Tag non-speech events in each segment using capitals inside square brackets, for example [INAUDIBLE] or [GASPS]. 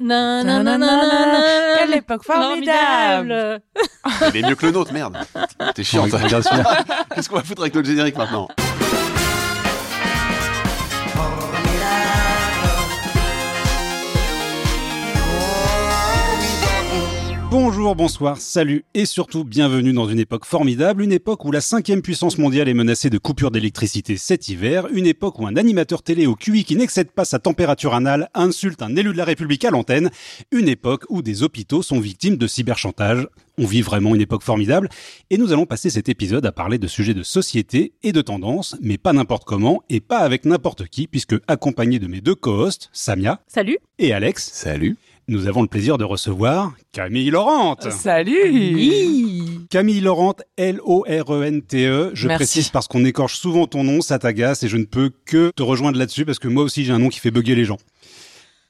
Nananana. Quelle époque formidable Il est mieux que le nôtre, merde. T'es chiant. [LAUGHS] Qu'est-ce qu'on va foutre avec notre générique maintenant? Bonjour, bonsoir, salut et surtout bienvenue dans une époque formidable, une époque où la cinquième puissance mondiale est menacée de coupure d'électricité cet hiver, une époque où un animateur télé au QI qui n'excède pas sa température anale insulte un élu de la République à l'antenne, une époque où des hôpitaux sont victimes de cyberchantage. On vit vraiment une époque formidable et nous allons passer cet épisode à parler de sujets de société et de tendances, mais pas n'importe comment et pas avec n'importe qui puisque accompagné de mes deux co-hosts, Samia Salut. et Alex, Salut. Nous avons le plaisir de recevoir Camille Laurent. Salut Camille Laurent, L-O-R-E-N-T-E. E. Je Merci. précise parce qu'on écorche souvent ton nom, ça t'agace et je ne peux que te rejoindre là-dessus parce que moi aussi j'ai un nom qui fait bugger les gens.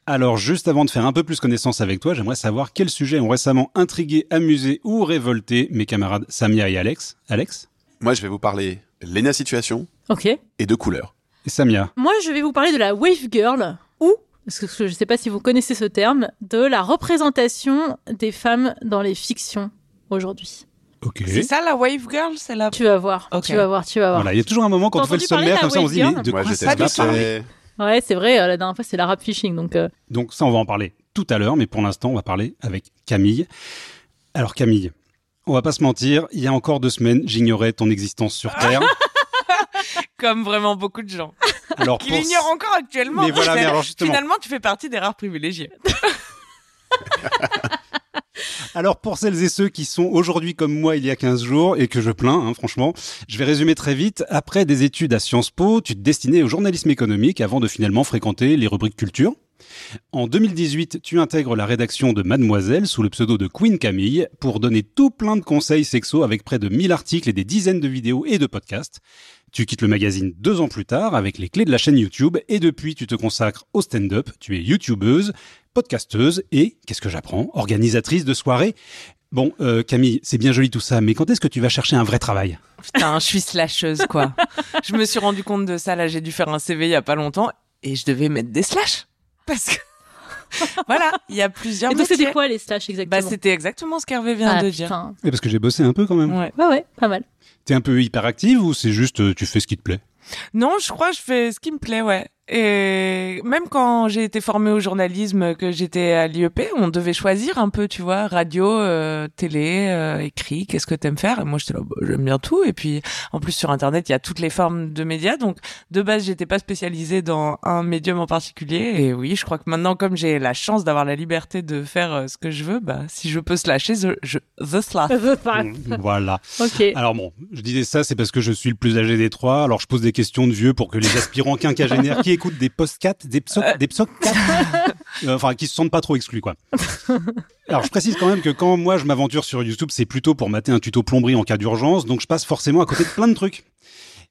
Alors juste avant de faire un peu plus connaissance avec toi, j'aimerais savoir quels sujets ont récemment intrigué, amusé ou révolté mes camarades Samia et Alex. Alex Moi, je vais vous parler Lena Situation Ok. et de couleurs. et Samia. Moi, je vais vous parler de la wave girl ou, parce que je ne sais pas si vous connaissez ce terme, de la représentation des femmes dans les fictions aujourd'hui. C'est ça la Wave Girl C'est la... Tu vas voir. Tu vas voir. Tu vas voir. Voilà, il y a toujours un moment quand on fait le sommaire comme ça on se dit mais de quoi j'étais ça parler. Ouais, c'est vrai. euh, La dernière fois, c'est la rap phishing. Donc, euh, Donc ça, on va en parler tout à l'heure, mais pour l'instant, on va parler avec Camille. Alors Camille, on va pas se mentir, il y a encore deux semaines, j'ignorais ton existence sur Terre. [LAUGHS] Comme vraiment beaucoup de gens. [LAUGHS] Alors Qui l'ignorent encore actuellement. Mais voilà, mais alors [LAUGHS] justement. Finalement, tu fais partie des rares privilégiés. [LAUGHS] Alors pour celles et ceux qui sont aujourd'hui comme moi il y a 15 jours et que je plains, hein, franchement, je vais résumer très vite. Après des études à Sciences Po, tu te destinais au journalisme économique avant de finalement fréquenter les rubriques culture. En 2018, tu intègres la rédaction de Mademoiselle sous le pseudo de Queen Camille pour donner tout plein de conseils sexo avec près de 1000 articles et des dizaines de vidéos et de podcasts. Tu quittes le magazine deux ans plus tard avec les clés de la chaîne YouTube et depuis tu te consacres au stand-up. Tu es youtubeuse, podcasteuse et, qu'est-ce que j'apprends, organisatrice de soirées. Bon, euh, Camille, c'est bien joli tout ça, mais quand est-ce que tu vas chercher un vrai travail? Putain, je suis slasheuse, quoi. je me suis rendu compte de ça, là, j'ai dû faire un CV il y a pas longtemps, et je devais mettre des slash. Parce que... [LAUGHS] voilà, il y a plusieurs et donc, c'était quoi les Bah, exactement c'était exactement ce qu'Hervé vient Ah, de dire. Eh, Parce que j'ai bossé un peu quand même. Ouais. Ouais, ouais, pas mal. T'es un peu hyperactive ou c'est juste euh, tu fais ce qui te plaît? Non, je crois que je fais ce qui me plaît, ouais. Et même quand j'ai été formée au journalisme, que j'étais à l'IEP, on devait choisir un peu, tu vois, radio, euh, télé, euh, écrit, qu'est-ce que t'aimes faire? Et moi, j'étais là, bah, j'aime bien tout. Et puis, en plus, sur Internet, il y a toutes les formes de médias. Donc, de base, j'étais pas spécialisée dans un médium en particulier. Et oui, je crois que maintenant, comme j'ai la chance d'avoir la liberté de faire euh, ce que je veux, bah, si je peux slasher, je, je the slash. Mm, Voilà. ok. Alors bon, je disais ça, c'est parce que je suis le plus âgé des trois. Alors je pose des questions de vieux pour que les aspirants quinquagénaires qui écoutent des post-4, des psoc, des psoc [LAUGHS] enfin qui se sentent pas trop exclus quoi. Alors je précise quand même que quand moi je m'aventure sur YouTube, c'est plutôt pour mater un tuto plomberie en cas d'urgence, donc je passe forcément à côté de plein de trucs.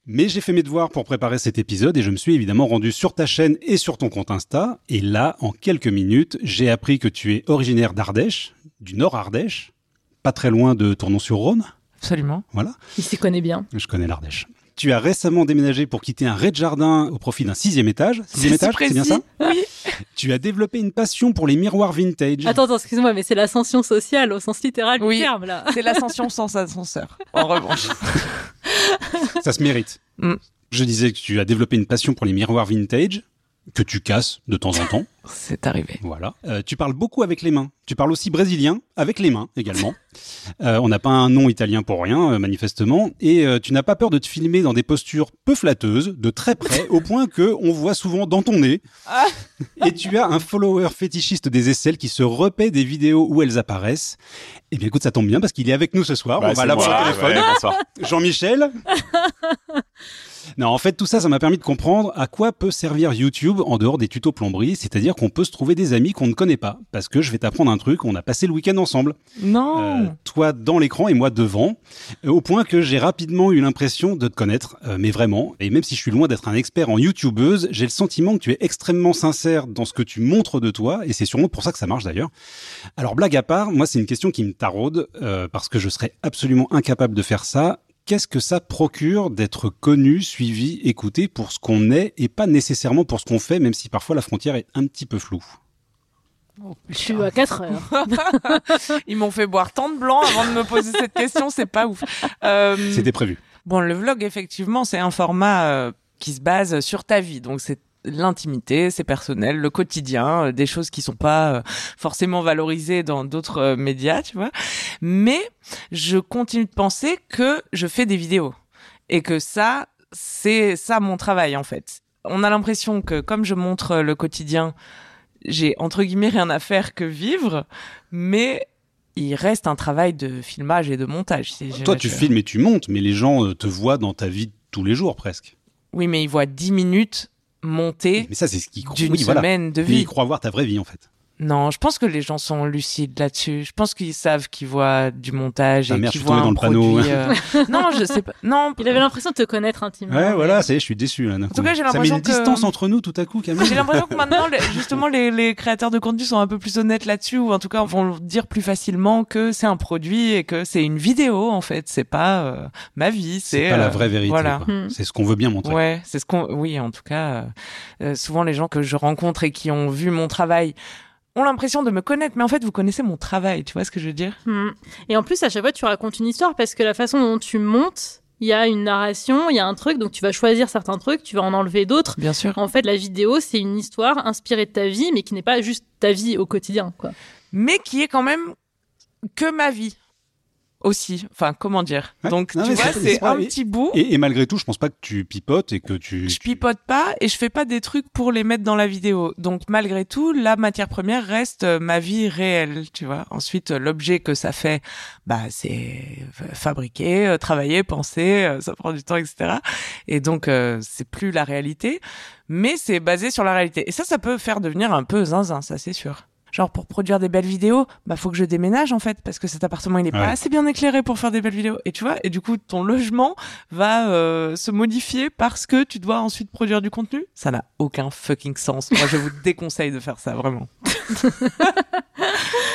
Mais j'ai fait mes devoirs pour préparer cet épisode et je me suis évidemment rendu sur ta chaîne et sur ton compte Insta. Et là, en quelques minutes, j'ai appris que tu es originaire d'Ardèche, du Nord Ardèche, pas très loin de Tournon-sur-Rhône. Absolument. Voilà. Il s'y connaît bien. Je connais l'Ardèche. Tu as récemment déménagé pour quitter un rez-de-jardin au profit d'un sixième étage. Sixième C'est si étage, c'est bien ça. Oui. [LAUGHS] Tu as développé une passion pour les miroirs vintage. Attends, attends, excuse-moi, mais c'est l'ascension sociale au sens littéral Oui. du terme, là. C'est l'ascension sans ascenseur, en [LAUGHS] revanche. Ça se mérite. Mm. Je disais que tu as développé une passion pour les miroirs vintage que tu casses de temps en temps. [LAUGHS] C'est arrivé. Voilà. Euh, tu parles beaucoup avec les mains. Tu parles aussi brésilien avec les mains également. [LAUGHS] Euh, on n'a pas un nom italien pour rien, euh, manifestement. Et euh, tu n'as pas peur de te filmer dans des postures peu flatteuses, de très près, [LAUGHS] au point que on voit souvent dans ton nez. Ah. Et tu as un follower fétichiste des aisselles qui se repaît des vidéos où elles apparaissent. Eh bien, écoute, ça tombe bien parce qu'il est avec nous ce soir. Bah, on va l'avoir au téléphone. Ouais, bonsoir. Jean-Michel. Non, en fait, tout ça, ça m'a permis de comprendre à quoi peut servir YouTube en dehors des tutos plomberie, c'est-à-dire qu'on peut se trouver des amis qu'on ne connaît pas. Parce que je vais t'apprendre un truc, on a passé le week-end ensemble. Non. Euh, toi dans l'écran et moi devant, euh, au point que j'ai rapidement eu l'impression de te connaître, euh, mais vraiment. Et même si je suis loin d'être un expert en YouTubeuse, j'ai le sentiment que tu es extrêmement sincère dans ce que tu montres de toi, et c'est sûrement pour ça que ça marche d'ailleurs. Alors blague à part, moi c'est une question qui me taraude, euh, parce que je serais absolument incapable de faire ça. Qu'est-ce que ça procure d'être connu, suivi, écouté pour ce qu'on est et pas nécessairement pour ce qu'on fait, même si parfois la frontière est un petit peu floue? Je suis à 4 heures. [LAUGHS] Ils m'ont fait boire tant de blanc avant de me poser cette question, c'est pas ouf. Euh, C'était prévu. Bon, le vlog, effectivement, c'est un format euh, qui se base sur ta vie. Donc, c'est l'intimité, c'est personnel, le quotidien, euh, des choses qui sont pas euh, forcément valorisées dans d'autres euh, médias, tu vois. Mais je continue de penser que je fais des vidéos et que ça, c'est ça mon travail en fait. On a l'impression que comme je montre le quotidien, j'ai entre guillemets rien à faire que vivre, mais il reste un travail de filmage et de montage. Toi, tu filmes et tu montes, mais les gens te voient dans ta vie tous les jours presque. Oui, mais ils voient 10 minutes monter Mais ça, c'est ce qu'ils croient. d'une Oui, voilà. semaine de vie. ils croient voir ta vraie vie en fait. Non, je pense que les gens sont lucides là-dessus. Je pense qu'ils savent qu'ils voient du montage Ah et merde, qu'ils je suis voient tombé un dans le panneau. produit. euh, non, je sais pas. Non, [LAUGHS] Il avait l'impression de te connaître intimement. Ouais, voilà, ça y est, je suis déçu là. d'un tout cas, j'ai Ça met l'impression une que- distance entre nous tout à coup, Camille. J'ai l'impression que maintenant, [LAUGHS] justement, les, les créateurs de contenu sont un peu plus honnêtes là-dessus, ou en tout cas vont dire plus facilement que c'est un produit et que c'est une vidéo en fait. C'est pas euh, ma vie, c'est C'est pas la euh, vraie vérité. Voilà. Hmm. C'est ce qu'on veut bien montrer. Ouais, c'est ce qu'on. Oui, en tout cas, euh, euh, souvent les gens que je rencontre et qui ont vu mon travail ont l'impression de me connaître, mais en fait, vous connaissez mon travail. Tu vois ce que je veux dire? Hmm. Et en plus, à chaque fois, tu racontes une histoire parce que la façon dont tu montes, il y a une narration, il y a un truc, donc tu vas choisir certains trucs, tu vas en enlever d'autres. Bien sûr. En fait, la vidéo, c'est une histoire inspirée de ta vie, mais qui n'est pas juste ta vie au quotidien, quoi. Mais qui est quand même que ma vie aussi. Enfin, comment dire Ouais. Donc, Non, tu vois, c'est- un petit bout. Et, et malgré tout, je pense pas que tu pipotes et que tu. Je pipote pas et je fais pas des trucs pour les mettre dans la vidéo. Donc malgré tout, la matière première reste euh, ma vie réelle, tu vois. Ensuite, euh, l'objet que ça fait, bah c'est euh, fabriquer, travailler, penser, ça prend du temps, etc. Et donc euh, c'est plus la réalité, mais c'est basé sur la réalité. Et ça, ça peut faire devenir un peu zinzin, ça c'est sûr. Genre pour produire des belles vidéos, bah faut que je déménage en fait parce que cet appartement il est Ouais. pas assez bien éclairé pour faire des belles vidéos. Et tu vois, et du coup ton logement va euh, se modifier parce que tu dois ensuite produire du contenu. Ça n'a aucun fucking sens. Moi je vous [LAUGHS] déconseille de faire ça vraiment.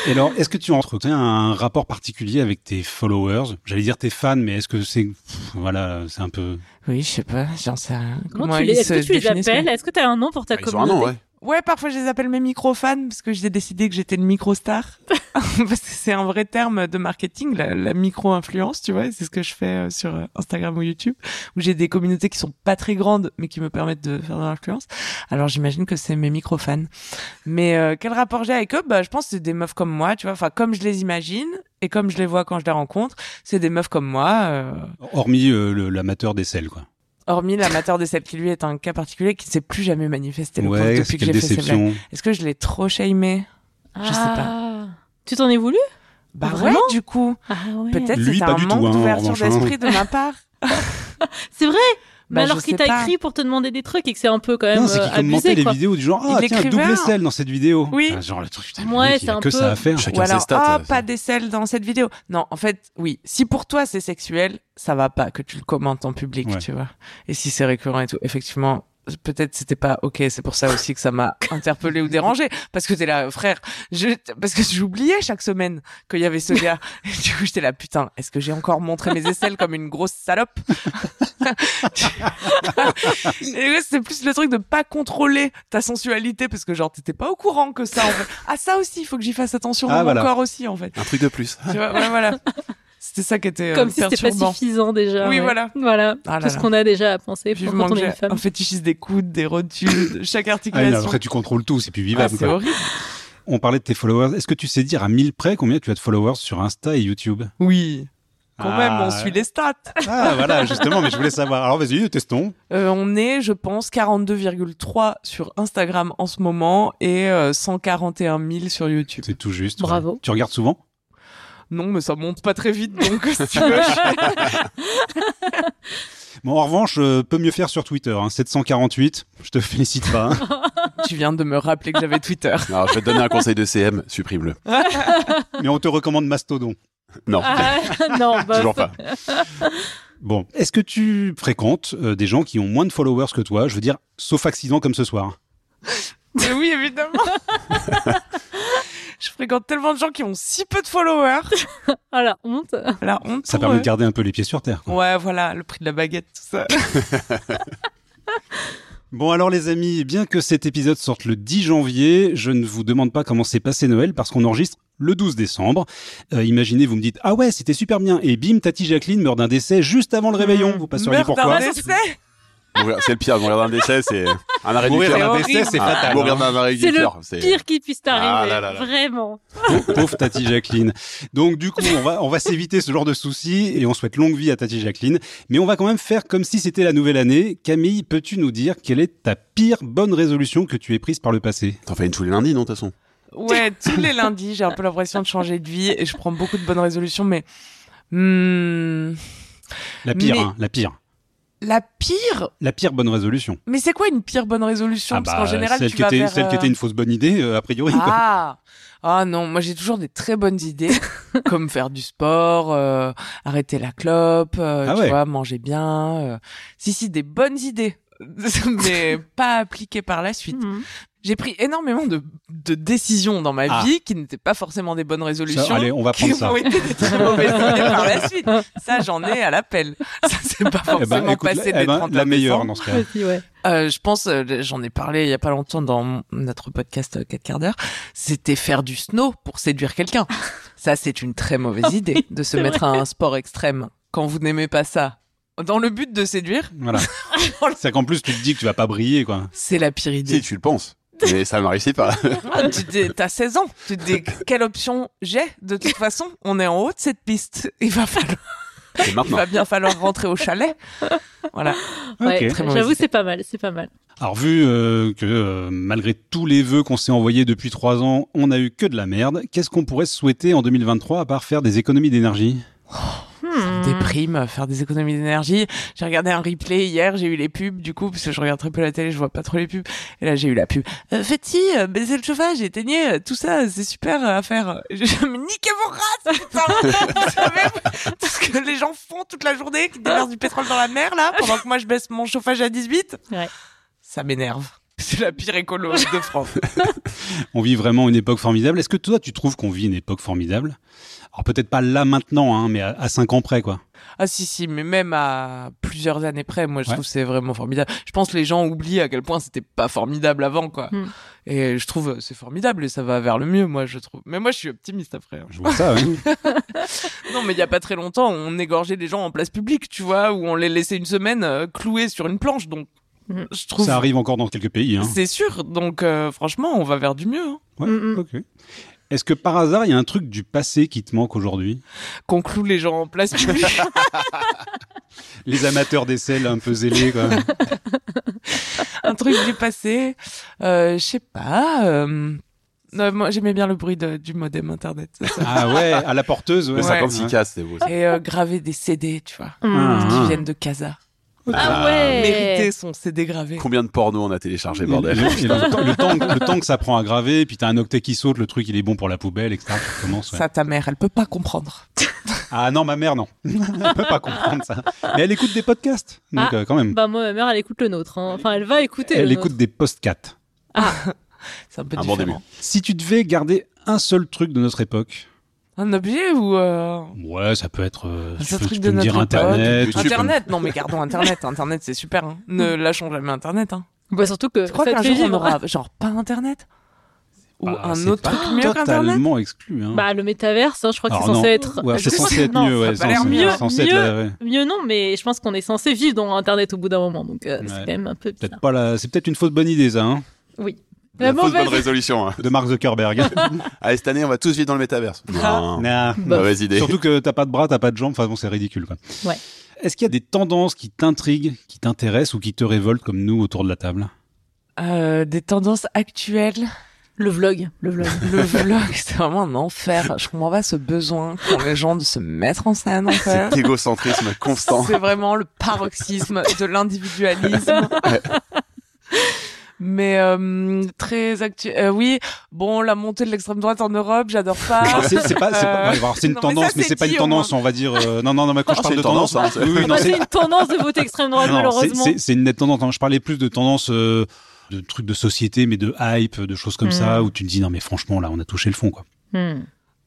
Et alors, est-ce que tu entretiens un rapport particulier avec tes followers? J'allais dire tes fans, mais est-ce que c'est. Voilà, c'est un peu. Oui, je sais pas, j'en sais rien. Comment tu les... ils Est-ce que se tu les définissent, appelles? Est-ce que tu as un nom pour ta Ils ont un communauté? nom, ouais. Ouais, parfois je les appelle mes micro-fans parce que j'ai décidé que j'étais une micro-star. [LAUGHS] parce que c'est un vrai terme de marketing, la, la micro-influence, tu vois. C'est ce que je fais euh, sur euh, Instagram ou YouTube, où j'ai des communautés qui sont pas très grandes, mais qui me permettent de faire de l'influence. Alors j'imagine que c'est mes micro-fans. Mais euh, quel rapport j'ai avec eux? Bah, je pense que c'est des meufs comme moi, tu vois. Enfin, comme je les imagine et comme je les vois quand je les rencontre, c'est des meufs comme moi. euh, Hormis euh, le- l'amateur des selles, quoi. Hormis l'amateur des selles qui lui est un cas particulier qui ne s'est plus jamais manifesté le pauvre, Ouais, depuis que j'ai fait ces blagues. Est-ce que je l'ai trop shamé? Je sais pas. Ah. Tu t'en es voulu? Bah Vraiment? ouais, du coup. Ah ouais. Peut-être pas un du tout, manque hein, d'ouverture d'esprit de ma part. [LAUGHS] C'est vrai? Bah, Mais alors qu'il t'a écrit pour te demander des trucs et que c'est un peu quand même Non, c'est euh, qu'il commentait abusé, les vidéos du genre Ah, Il tiens, double aisselle dans cette vidéo. Oui. Ah, genre, le truc, putain, Ouais, mec, il c'est a un que peu- ça à faire. Chacun Ou ses alors, stats. ah, euh, pas d'aisselle dans cette vidéo. Non, en fait, oui. Si pour toi c'est sexuel, ça va pas que tu le commentes en public, Ouais. tu vois. Et si c'est récurrent et tout, effectivement, peut-être c'était pas ok. C'est pour ça aussi que ça m'a [LAUGHS] interpellé ou dérangé. Parce que t'es là, frère. Je, parce que j'oubliais chaque semaine qu'il y avait ce gars. [LAUGHS] Et du coup, j'étais là, putain, est-ce que j'ai encore montré mes aisselles comme une grosse salope? [LAUGHS] C'est plus le truc de pas contrôler ta sensualité parce que genre t'étais pas au courant que ça en fait. Ah ça aussi, il faut que j'y fasse attention Ah, dans voilà. mon corps aussi en fait. Un truc de plus. Tu vois, ouais, voilà. C'était ça qui était euh, Comme si c'était pas suffisant déjà. Oui, ouais. voilà. Voilà. Ah là Tout ce qu'on a déjà à penser pour quand on est une femme. un fétichisme des coudes, des rotules, chaque Ah, articulation. après, tu contrôles tout, c'est plus Ah, vivable. c'est quoi. horrible. On parlait de tes followers. Est-ce que tu sais dire à 1000 près combien tu as de followers sur Insta et YouTube? Oui. Quand Ah. même, on suit les stats. Ah, voilà, justement, mais je voulais savoir. Alors, vas-y, testons. Euh, on est, je pense, 42,3 sur Instagram en ce moment et euh, 141 000 sur YouTube. C'est tout juste. Bravo. ouais. Tu regardes souvent? Non, mais ça monte pas très vite, donc [LAUGHS] si tu veux. [LAUGHS] Bon, en revanche, euh, peut mieux faire sur Twitter. Hein. 748, je te félicite pas. hein. [LAUGHS] tu viens de me rappeler que j'avais Twitter. Alors, je vais te donner un conseil de CM, supprime-le. mais on te recommande Mastodon. Non, Ah, non, bah, toujours pas. Bon, est-ce que tu fréquentes euh, des gens qui ont moins de followers que toi? Je veux dire, sauf accident comme ce soir. Mais oui, évidemment. Je fréquente tellement de gens qui ont si peu de followers. [LAUGHS] ah, la honte. La honte. Ça permet eux. de garder un peu les pieds sur terre. quoi. Ouais, voilà, le prix de la baguette, tout ça. [LAUGHS] Bon alors les amis, bien que cet épisode sorte le 10 janvier, je ne vous demande pas comment s'est passé Noël parce qu'on enregistre le 12 décembre. Euh, imaginez, vous me dites ah ouais c'était super bien et bim Tati Jacqueline meurt d'un décès juste avant le réveillon. Vous passeriez Meurt pourquoi d'un décès Mourir- C'est le pire, mourir d'un décès, c'est un arrêt du Mourir cœur. d'un décès c'est Ah, fatal. Mourir hein. d'un arrêt du C'est le cœur. c'est- Pire qui puisse t'arriver, Ah vraiment. Pauvre Tati Jacqueline. Donc du coup, on va on va s'éviter ce genre de soucis et on souhaite longue vie à Tati Jacqueline. Mais on va quand même faire comme si c'était la nouvelle année. Camille, peux-tu nous dire quelle est ta pire bonne résolution que tu aies prise par le passé? T'en fais une tous les lundis, non, de toute façon? Ouais, tous les lundis, j'ai un peu l'impression de changer de vie et je prends beaucoup de bonnes résolutions, mais hmm, La pire, Mais- hein, la pire. La pire. La pire bonne résolution. Mais c'est quoi une pire bonne résolution? Ah Parce bah, qu'en général, celle tu qui vas était vers, celle qui euh, était une fausse bonne idée euh, a priori. quoi. Ah ah non, moi j'ai toujours des très bonnes idées, [LAUGHS] comme faire du sport, euh, arrêter la clope, euh, Ah tu ouais. vois, manger bien. euh. Si si, des bonnes idées, [LAUGHS] mais pas appliquées par la suite. Mhm. J'ai pris énormément de, de décisions dans ma Ah. vie qui n'étaient pas forcément des bonnes résolutions. Ça, allez, on va qui prendre ça. ont été des très mauvaises [LAUGHS] idées par la suite. Ça, j'en ai à l'appel. Ça, c'est pas Eh ben, forcément écoute, passé eh des ben, 31 la meilleure dans ce cas. Ouais. Euh, je pense, euh, j'en ai parlé il y a pas longtemps dans notre podcast euh, 4 quarts d'heure, c'était faire du snow pour séduire quelqu'un. Ça, c'est une très mauvaise idée de se mettre à un sport extrême quand vous n'aimez pas ça. Dans le but de séduire, Voilà. [LAUGHS] C'est qu'en plus tu te dis que tu vas pas briller quoi. c'est la pire Si, idée. tu le penses. Mais ça ne réussit pas. Ah, tu t'as 16 ans, tu te dis quelle option j'ai De toute façon, on est en haut de cette piste. Il va falloir, C'est il va bien falloir rentrer au chalet. Voilà. Ouais, Ok. Très mauvaise J'avoue, c'est pas mal, c'est pas mal. Alors vu euh, que euh, malgré tous les vœux qu'on s'est envoyés depuis trois ans, on n'a eu que de la merde, qu'est-ce qu'on pourrait se souhaiter en 2023 à part faire des économies d'énergie? Hmm. déprime, faire des économies d'énergie. J'ai regardé un replay hier, j'ai eu les pubs du coup parce que je regarde très peu la télé, je vois pas trop les pubs. Et là j'ai eu la pub. Euh, faites-y, euh, baissez le chauffage, éteignez, euh, tout ça, c'est super à faire. Je, [LAUGHS] je me niquez vos races, putain [LAUGHS] Vous savez tout ce que les gens font toute la journée, qui déversent du pétrole dans la mer là, pendant que moi je baisse mon chauffage à 18. Ouais. Ça m'énerve. C'est la pire écolo de [LAUGHS] France. On vit vraiment une époque formidable. Est-ce que toi tu trouves qu'on vit une époque formidable? Alors peut-être pas là maintenant, hein, mais à, à cinq ans près quoi. Ah si si, mais même à plusieurs années près, moi je Ouais. trouve que c'est vraiment formidable. Je pense que les gens oublient à quel point c'était pas formidable avant quoi. Hmm. Et je trouve euh, c'est formidable et ça va vers le mieux moi je trouve. Mais moi je suis optimiste après. hein. Je vois ça. oui. [LAUGHS] Non mais il y a pas très longtemps, on égorgeait des gens en place publique, tu vois, où on les laissait une semaine euh, cloués sur une planche donc Hmm. je trouve ça arrive encore dans quelques pays. Hein. c'est sûr. Donc euh, franchement, on va vers du mieux. hein. Ouais, Mm, mm. ok. Est-ce que par hasard il y a un truc du passé qui te manque aujourd'hui? Qu'on cloue les gens en place. [LAUGHS] Les amateurs d'aisselle un peu zélés quoi. [LAUGHS] un truc du passé, euh, je sais pas. euh, non, moi j'aimais bien le bruit de- du modem internet. ça, ça ah ouais, à la porteuse. Ouais. Le Ouais. 56K, c'était beau. ça. et euh, graver des CD, tu vois. Ah. qui viennent de Casa. Ah ouais. Mériter son CD gravé. Combien de porno on a téléchargé, bordel le, le temps, le, temps, le temps que ça prend à graver, puis t'as un octet qui saute, le truc il est bon pour la poubelle, etc. Ouais. Ça, ta mère, elle peut pas comprendre. [LAUGHS] Ah non, ma mère non. [LAUGHS] elle peut pas comprendre ça. Mais elle écoute des podcasts, donc Ah. euh, quand même. Bah moi, ma mère, elle écoute le nôtre. hein. Enfin, elle va écouter. Elle le écoute des podcasts. [LAUGHS] C'est un peu Un bon différent. Si tu devais garder un seul truc de notre époque, Un objet ou euh, ouais, ça peut être. euh, Un tu peux, truc tu de peux me dire notre Internet. YouTube. Internet Non, mais gardons Internet. Internet, c'est super. Hein. Ne lâchons jamais Internet. Hein. Bah surtout que Tu crois qu'un jour on aura genre pas Internet? Ou Bah, un autre pas truc mieux qu'Internet? Totalement exclu. Hein. Bah le métaverse, hein, je crois que c'est censé non. être. Ouais, [LAUGHS] c'est censé être mieux, ouais. ça a pas l'air censé- mieux. censé Mieux. ouais. Mieux non, mais je pense qu'on est censé vivre dans Internet au bout d'un moment, donc euh, Ouais. c'est quand même un peu. Peut-être pas la... C'est peut-être une fausse bonne idée, ça, hein, Oui. La mauvaise. bonne résolution. hein. de Mark Zuckerberg. [LAUGHS] Allez, cette année, on va tous vivre dans le métaverse. Non. Nah. Bah, Mauvaise idée. Surtout que t'as pas de bras, t'as pas de jambes, enfin bon, c'est ridicule, quoi. Ouais. Est-ce qu'il y a des tendances qui t'intriguent, qui t'intéressent ou qui te révoltent comme nous autour de la table? Euh, Des tendances actuelles. Le vlog, le vlog. [LAUGHS] Le vlog, c'est vraiment un enfer. Je comprends pas ce besoin qu'ont les gens de se mettre en scène, en fait. Cet égocentrisme constant. C'est vraiment le paroxysme de l'individualisme. Mais euh, très actuel. oui, bon, la montée de l'extrême droite en Europe, j'adore pas. Alors, c'est c'est pas, c'est pas- Euh, ouais, alors, c'est une non, mais tendance, ça, mais c'est c'est pas une tendance, on va dire. euh, non, non, non, mais quand Ah, je parle c'est de tendance, tendance, hein, oui, oui, non, c'est c'est une tendance de voter extrême droite, non, c'est- malheureusement. c'est- c'est une nette tendance. hein. Je parlais plus de tendance euh, de trucs de société, mais de hype, de choses comme Mm. ça, où tu te dis non, mais franchement, là, on a touché le fond, quoi. Hmm.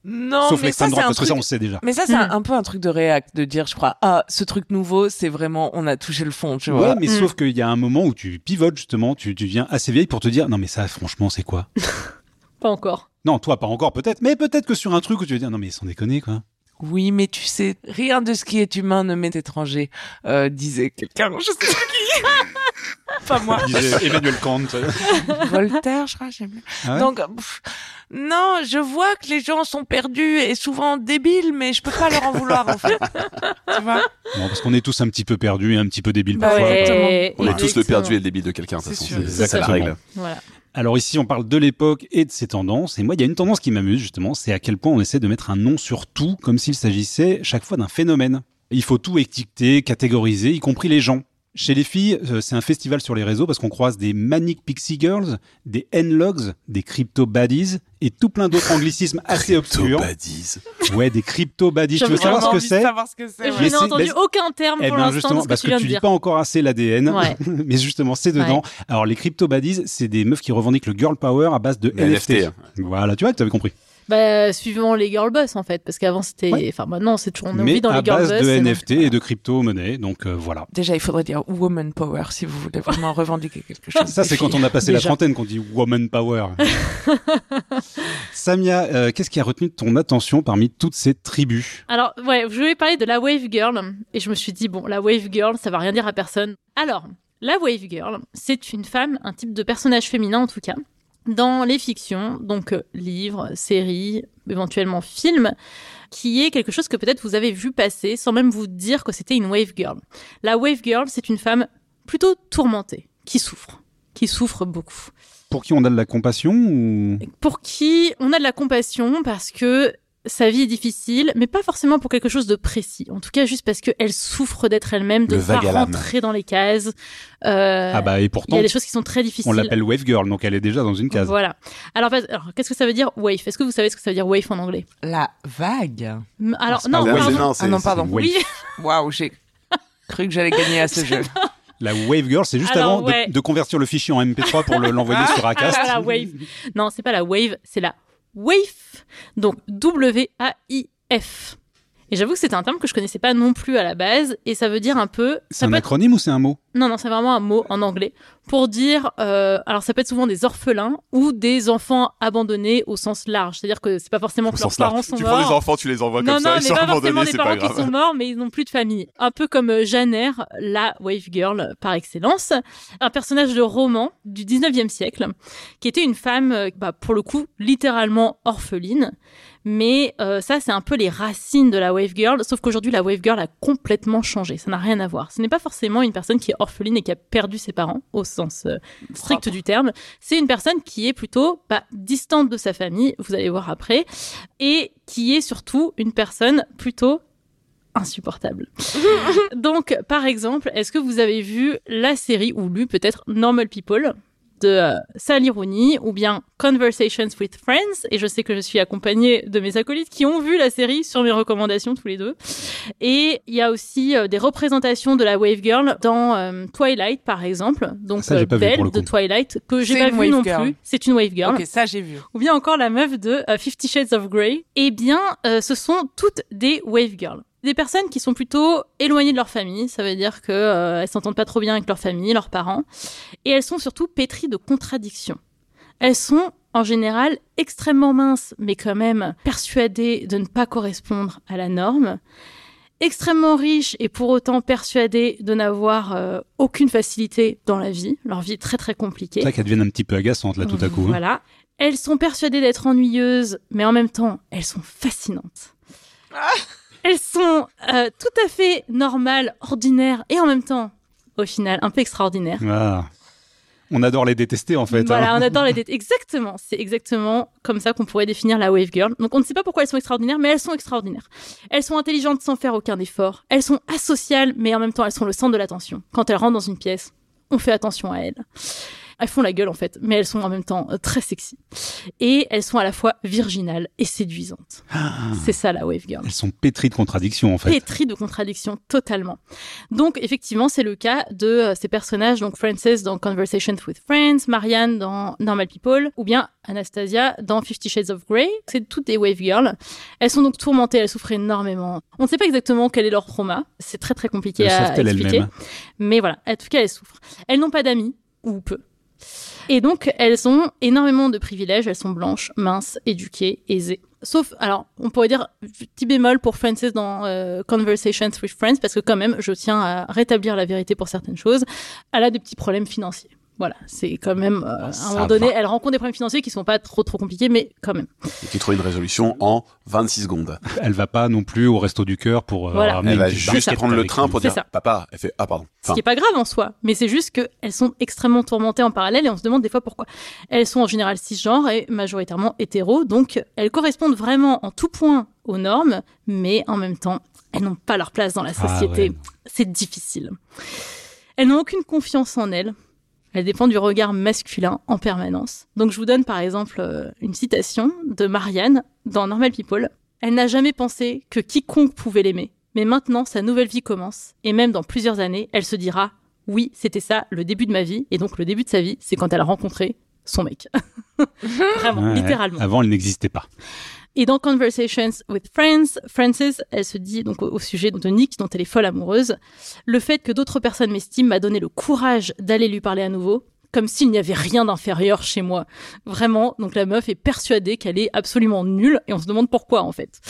Non, Sauf mais ça, droite, un parce que ça, truc. on sait déjà. Mais ça, c'est un, un peu un truc de réact, de dire, je crois, ah, ce truc nouveau, c'est vraiment, on a touché le fond, tu Ouais, vois. mais Mm. sauf qu'il y a un moment où tu pivotes justement, tu, tu viens assez vieille pour te dire non mais ça franchement c'est quoi? [LAUGHS] Pas encore. Non, toi pas encore peut-être, mais peut-être que sur un truc où tu vas dire non mais sans déconner quoi. Oui, mais tu sais, rien de ce qui est humain ne m'est étranger, euh, disait quelqu'un, je sais pas qui. [LAUGHS] Pas moi. Disait Emmanuel Kant. [LAUGHS] Voltaire, je crois, j'aime bien. Ah ouais Donc, pff, non, je vois que les gens sont perdus et souvent débiles, mais je peux pas leur en vouloir, en fait. [LAUGHS] tu vois? Bon, parce qu'on est tous un petit peu perdus et un petit peu débiles Bah parfois. ouais. On est tous le perdu et le débile de quelqu'un, de toute C'est façon. C'est la Exactement. règle. Voilà. Alors ici, on parle de l'époque et de ses tendances. Et moi, il y a une tendance qui m'amuse justement, c'est à quel point on essaie de mettre un nom sur tout, comme s'il s'agissait chaque fois d'un phénomène. Il faut tout étiqueter, catégoriser, y compris les gens. Chez les filles, euh, c'est un festival sur les réseaux parce qu'on croise des Manic Pixie Girls, des N-Logs, des Crypto Baddies et tout plein d'autres anglicismes [LAUGHS] assez obscurs. Tobadis. Ouais, des Crypto Baddies. Tu veux savoir ce que c'est Je n'ai entendu aucun terme Eh pour ben l'instant justement, que parce tu que viens tu lis dire. pas encore assez l'ADN, Ouais. [LAUGHS] mais justement c'est dedans. Alors les crypto baddies, c'est des meufs qui revendiquent le girl power à base de Mais NFT. NFT. Voilà, tu vois tu avais compris. Bah, suivant les girl boss en fait, parce qu'avant c'était, Ouais. enfin maintenant c'est toujours on est mais vit dans à les girl base boss. de et NFT et de crypto monnaie. Donc euh, voilà. Déjà, il faudrait dire woman power si vous voulez vraiment revendiquer quelque chose. Ça c'est quand on a passé la trentaine qu'on dit woman power. [LAUGHS] Samia, euh, qu'est-ce qui a retenu ton attention parmi toutes ces tribus? Alors, ouais, je voulais parler de la Wave Girl, et je me suis dit, bon, la Wave Girl, ça va rien dire à personne. Alors, la Wave Girl, c'est une femme, un type de personnage féminin en tout cas, dans les fictions, donc euh, livres, séries, éventuellement films, qui est quelque chose que peut-être vous avez vu passer sans même vous dire que c'était une Wave Girl. La Wave Girl, c'est une femme plutôt tourmentée, qui souffre, qui souffre beaucoup Pour qui on a de la compassion ou? Pour qui on a de la compassion parce que sa vie est difficile, mais pas forcément pour quelque chose de précis. En tout cas, juste parce qu'elle souffre d'être elle-même, de Le ne pas rentrer dans les cases. Euh, Ah bah et il y pourtant a des choses qui sont très difficiles. on l'appelle wave girl, donc elle est déjà dans une case. Voilà. Alors, qu'est-ce que ça veut dire wave Est-ce que vous savez ce que ça veut dire wave en anglais? La vague. Alors, non, wave. non, c'est- Ah non, c'est- pardon. Wave. Oui, [LAUGHS] Waouh, j'ai cru que j'allais gagner à ce jeu. La wave girl, c'est juste Alors, avant de- ouais. de, convertir le fichier en MP3 pour le- l'envoyer sur Acast. Ah, [LAUGHS] la wave. Non, c'est pas la wave, c'est la wave. Donc W-A-I-F. Et j'avoue que c'est un terme que je connaissais pas non plus à la base, et ça veut dire un peu. C'est un être- acronyme ou c'est un mot Non, non, c'est vraiment un mot en anglais pour dire. euh, alors, ça peut être souvent des orphelins ou des enfants abandonnés au sens large. C'est-à-dire que c'est pas forcément Au que leurs sens large. parents sont Tu morts. prends des enfants, tu les envoies non, comme non, ça, ils mais sont pas forcément abandonnés, des c'est pas parents qui grave. sont morts, mais ils n'ont plus de famille. Un peu comme euh, Janer, la wave girl par excellence, un personnage de roman du 19e siècle, qui était une femme, euh, bah, pour le coup, littéralement orpheline. Mais euh, ça, c'est un peu les racines de la wave girl, sauf qu'aujourd'hui, la wave girl a complètement changé. Ça n'a rien à voir. Ce n'est pas forcément une personne qui est orpheline et qui a perdu ses parents, au sens euh, strict du terme. C'est une personne qui est plutôt bah, distante de sa famille, vous allez voir après, et qui est surtout une personne plutôt insupportable. [LAUGHS] Donc, par exemple, est-ce que vous avez vu la série ou lu peut-être Normal People? De euh, Sally Rooney ou bien Conversations with Friends et je sais que je suis accompagnée de mes acolytes qui ont vu la série sur mes recommandations tous les deux et il y a aussi euh, des représentations de la Wave Girl dans euh, Twilight par exemple donc Ça, j'ai euh, Belle de. Twilight que j'ai pas vu Wave non Girl. plus c'est une Wave Girl Ok, ça j'ai vu. ou bien encore la meuf de euh, Fifty Shades of Grey, eh bien, euh, ce sont toutes des wave girls. Des personnes qui sont plutôt éloignées de leur famille, ça veut dire que euh, elles s'entendent pas trop bien avec leur famille, leurs parents, et elles sont surtout pétries de contradictions. Elles sont en général extrêmement minces, mais quand même persuadées de ne pas correspondre à la norme, extrêmement riches et pour autant persuadées de n'avoir euh, aucune facilité dans la vie. Leur vie est très très compliquée. C'est vrai qu'elles deviennent un petit peu agaçantes là tout à coup. hein. Voilà. Elles sont persuadées d'être ennuyeuses, mais en même temps, elles sont fascinantes. Elles sont euh, tout à fait normales, ordinaires, et en même temps, au final, un peu extraordinaires. Ah. On adore les détester en fait. voilà, hein. on adore les [LAUGHS] détails. Exactement, c'est exactement comme ça qu'on pourrait définir la wave girl. Donc on ne sait pas pourquoi elles sont extraordinaires, mais elles sont extraordinaires. Elles sont intelligentes sans faire aucun effort. Elles sont asociales, mais en même temps elles sont le centre de l'attention. Quand elles rentrent dans une pièce, on fait attention à elles. Elles font la gueule en fait, mais elles sont en même temps euh, très sexy. Et elles sont à la fois virginales et séduisantes. C'est ça la wave girl. Elles sont pétries de contradictions en fait. Pétrie de contradictions totalement. Donc effectivement, c'est le cas de euh, ces personnages, donc Frances dans Conversations with Friends, Marianne dans Normal People, ou bien Anastasia dans Fifty Shades of Grey. C'est toutes des wave girls. Elles sont donc tourmentées, elles souffrent énormément. On ne sait pas exactement quel est leur trauma. C'est très très compliqué à expliquer. Mais voilà, en tout cas, elles souffrent. Elles n'ont pas d'amis, ou peu. Et donc, elles ont énormément de privilèges. Elles sont blanches, minces, éduquées, aisées. Sauf, alors, on pourrait dire petit bémol pour Frances dans euh, Conversations with Friends, parce que quand même, je tiens à rétablir la vérité pour certaines choses. Elle a des petits problèmes financiers. Voilà, c'est quand même, euh, à un moment donné, va. elle rencontre des problèmes financiers qui sont pas trop trop compliqués, mais quand même. Et qui trouve une résolution en 26 secondes. Elle va pas non plus au resto du cœur pour euh, Voilà. Elle va juste prendre le train pour C'est dire ça. papa. Elle fait ah pardon. Ce qui est pas grave en soi, mais c'est juste qu'elles sont extrêmement tourmentées en parallèle et on se demande des fois pourquoi. Elles sont en général cisgenres et majoritairement hétéros, donc elles correspondent vraiment en tout point aux normes, mais en même temps, elles n'ont pas leur place dans la Ah société. ouais. C'est difficile. Elles n'ont aucune confiance en elles. Elles dépendent du regard masculin en permanence. Donc je vous donne par exemple euh, une citation de Marianne dans Normal People. Elle n'a jamais pensé que quiconque pouvait l'aimer. Mais maintenant, sa nouvelle vie commence. Et même dans plusieurs années, elle se dira oui, c'était ça, le début de ma vie. Et donc, le début de sa vie, c'est quand elle a rencontré son mec. [LAUGHS] Vraiment, Ouais, littéralement. Avant, elle n'existait pas. Et dans Conversations with Friends, Frances, elle se dit donc au, sujet de Nick, dont elle est folle amoureuse, le fait que d'autres personnes m'estiment m'a donné le courage d'aller lui parler à nouveau, comme s'il n'y avait rien d'inférieur chez moi. Vraiment, donc la meuf est persuadée qu'elle est absolument nulle, et on se demande pourquoi en fait.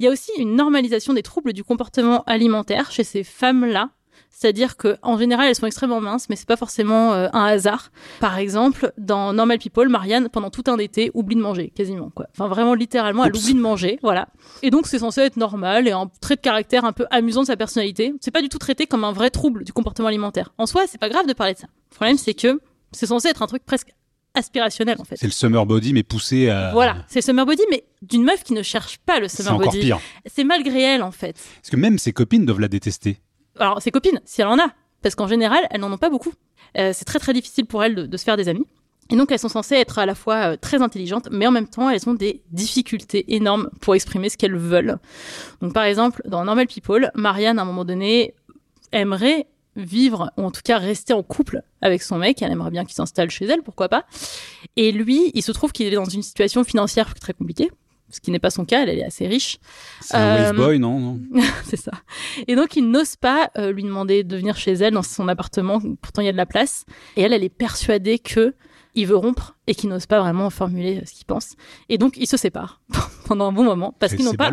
Il y a aussi une normalisation des troubles du comportement alimentaire chez ces femmes-là. C'est-à-dire que en général, elles sont extrêmement minces, mais c'est pas forcément euh, un hasard. Par exemple, dans Normal People, Marianne, pendant tout un été, oublie de manger, quasiment, quoi. Enfin, vraiment, littéralement, elle Oups. oublie de manger, voilà. Et donc, c'est censé être normal et un trait de caractère un peu amusant de sa personnalité. C'est pas du tout traité comme un vrai trouble du comportement alimentaire. En soi, c'est pas grave de parler de ça. Le problème, c'est que c'est censé être un truc presque aspirationnel, en fait. C'est le summer body, mais poussé à. Voilà, c'est summer body, mais d'une meuf qui ne cherche pas le C'est summer encore body. pire. C'est malgré elle, en fait. Parce que même ses copines doivent la détester. Alors, ses copines, si elle en a, parce qu'en général, elles n'en ont pas beaucoup. Euh, c'est très très difficile pour elles de, se faire des amis. Et donc, elles sont censées être à la fois euh, très intelligentes, mais en même temps, elles ont des difficultés énormes pour exprimer ce qu'elles veulent. Donc, par exemple, dans Normal People, Marianne, à un moment donné, aimerait vivre, ou en tout cas rester en couple avec son mec. Elle aimerait bien qu'il s'installe chez elle, pourquoi pas. Et lui, il se trouve qu'il est dans une situation financière très compliquée, ce qui n'est pas son cas, elle, elle est assez riche. C'est un wave Euh, boy, non, non [LAUGHS] c'est ça. Et donc, il n'ose pas euh, lui demander de venir chez elle dans son appartement. Pourtant, il y a de la place. Et elle, elle est persuadée que il veut rompre et qu'il n'ose pas vraiment formuler euh, ce qu'il pense. Et donc, ils se séparent [LAUGHS] pendant un bon moment parce qu'ils n'ont pas,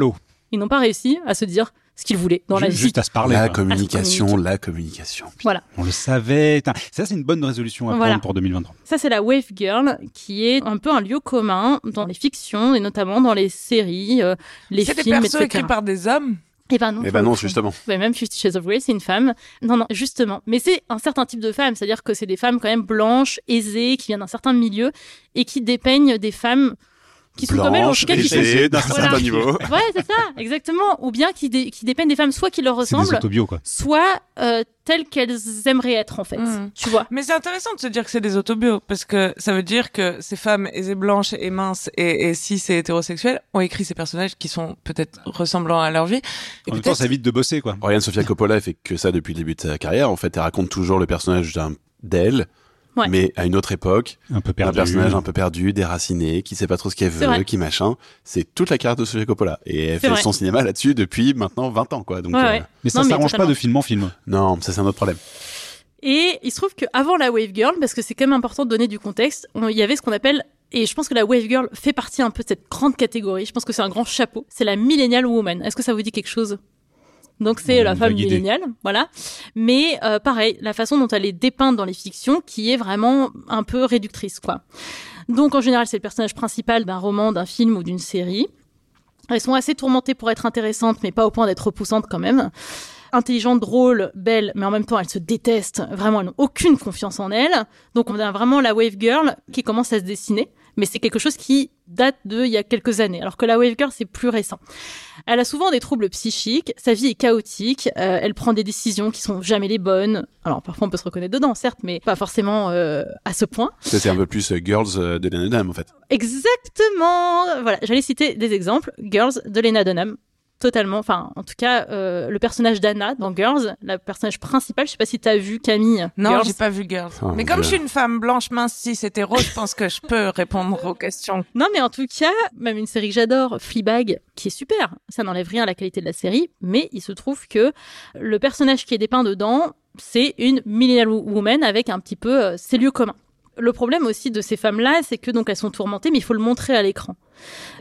ils n'ont pas réussi à se dire ce qu'ils voulaient dans la vie. Juste à se parler. la quoi. communication, la communication. On le savait. Ça, c'est une bonne résolution à Voilà. prendre pour 2023. Ça, c'est la Wave Girl, qui est un peu un lieu commun dans les fictions et notamment dans les séries, euh, les C'est des films, persos etc. écrits par des hommes. Eh ben non. Eh ben non, justement. Ouais, même Fifty Shades of Grey, c'est une femme. Non, non, justement. Mais c'est un certain type de femme, c'est-à-dire que c'est des femmes quand même blanches, aisées, qui viennent d'un certain milieu et qui dépeignent des femmes qui sont comme elles, en tout Blanche, cas, qui sont... d'un Voilà. certain niveau. [LAUGHS] Ouais, c'est ça, exactement. Ou bien qui, dé- qui dépeignent des femmes soit qui leur C'est des ressemblent, autobios, quoi. soit euh, telles qu'elles aimeraient être, en fait. Mhm. Tu vois Mais c'est intéressant de se dire que c'est des autobios, parce que ça veut dire que ces femmes aisées blanches et minces et, et cis et hétérosexuelles ont écrit ces personnages qui sont peut-être ressemblants à leur vie. Et En même temps, ça évite de bosser, quoi. Oriane Sofia Coppola fait que ça depuis le début de sa carrière. En fait, elle raconte toujours le personnage d'un- d'elle, Ouais. mais à une autre époque. Un peu Un perdu. personnage un peu perdu, déraciné, qui sait pas trop ce qu'elle C'est vrai. veut, qui machin. C'est toute la carrière de Sofia Coppola. Et elle fait vrai. son cinéma là-dessus depuis maintenant 20 ans, quoi. Donc, Ouais, euh, ouais. Mais ça mais s'arrange pas de film en film. non, ça c'est un autre problème. Et il se trouve qu'avant la Wave Girl, parce que c'est quand même important de donner du contexte, on- il y avait ce qu'on appelle, et je pense que la Wave Girl fait partie un peu de cette grande catégorie, je pense que c'est un grand chapeau, c'est la Millennial Woman. Est-ce que ça vous dit quelque chose? Donc c'est la femme milléniale, voilà. Mais euh, pareil, la façon dont elle est dépeinte dans les fictions, qui est vraiment un peu réductrice, quoi. Donc en général, c'est le personnage principal d'un roman, d'un film ou d'une série. Elles sont assez tourmentées pour être intéressantes, mais pas au point d'être repoussantes quand même. Intelligentes, drôles, belles, mais en même temps, elles se détestent. Vraiment, elles n'ont aucune confiance en elles. Donc, on a vraiment la wave girl qui commence à se dessiner. Mais c'est quelque chose qui date de il y a quelques années, alors que la Wave Girl, c'est plus récent. Elle a souvent des troubles psychiques, sa vie est chaotique, euh, elle prend des décisions qui sont jamais les bonnes. Alors parfois on peut se reconnaître dedans, certes, mais pas forcément euh, à ce point. C'est un peu plus euh, Girls de Lena Dunham, en fait. Exactement. Voilà, j'allais citer des exemples. Girls de Lena Dunham. Totalement. Enfin, en tout cas, euh, le personnage d'Anna dans Girls, la personnage principale. Je sais pas si t'as vu Camille. Non, j'ai pas vu Girls. Oh, mais comme Dieu. je suis une femme blanche, mince, cis, hétéro, je pense que je peux répondre aux questions. Non, mais en tout cas, même une série que j'adore, Fleabag, qui est super. Ça n'enlève rien à la qualité de la série, mais il se trouve que le personnage qui est dépeint dedans, c'est une millennial woman avec un petit peu euh, ses lieux communs. Le problème aussi de ces femmes-là, c'est que donc elles sont tourmentées, mais il faut le montrer à l'écran.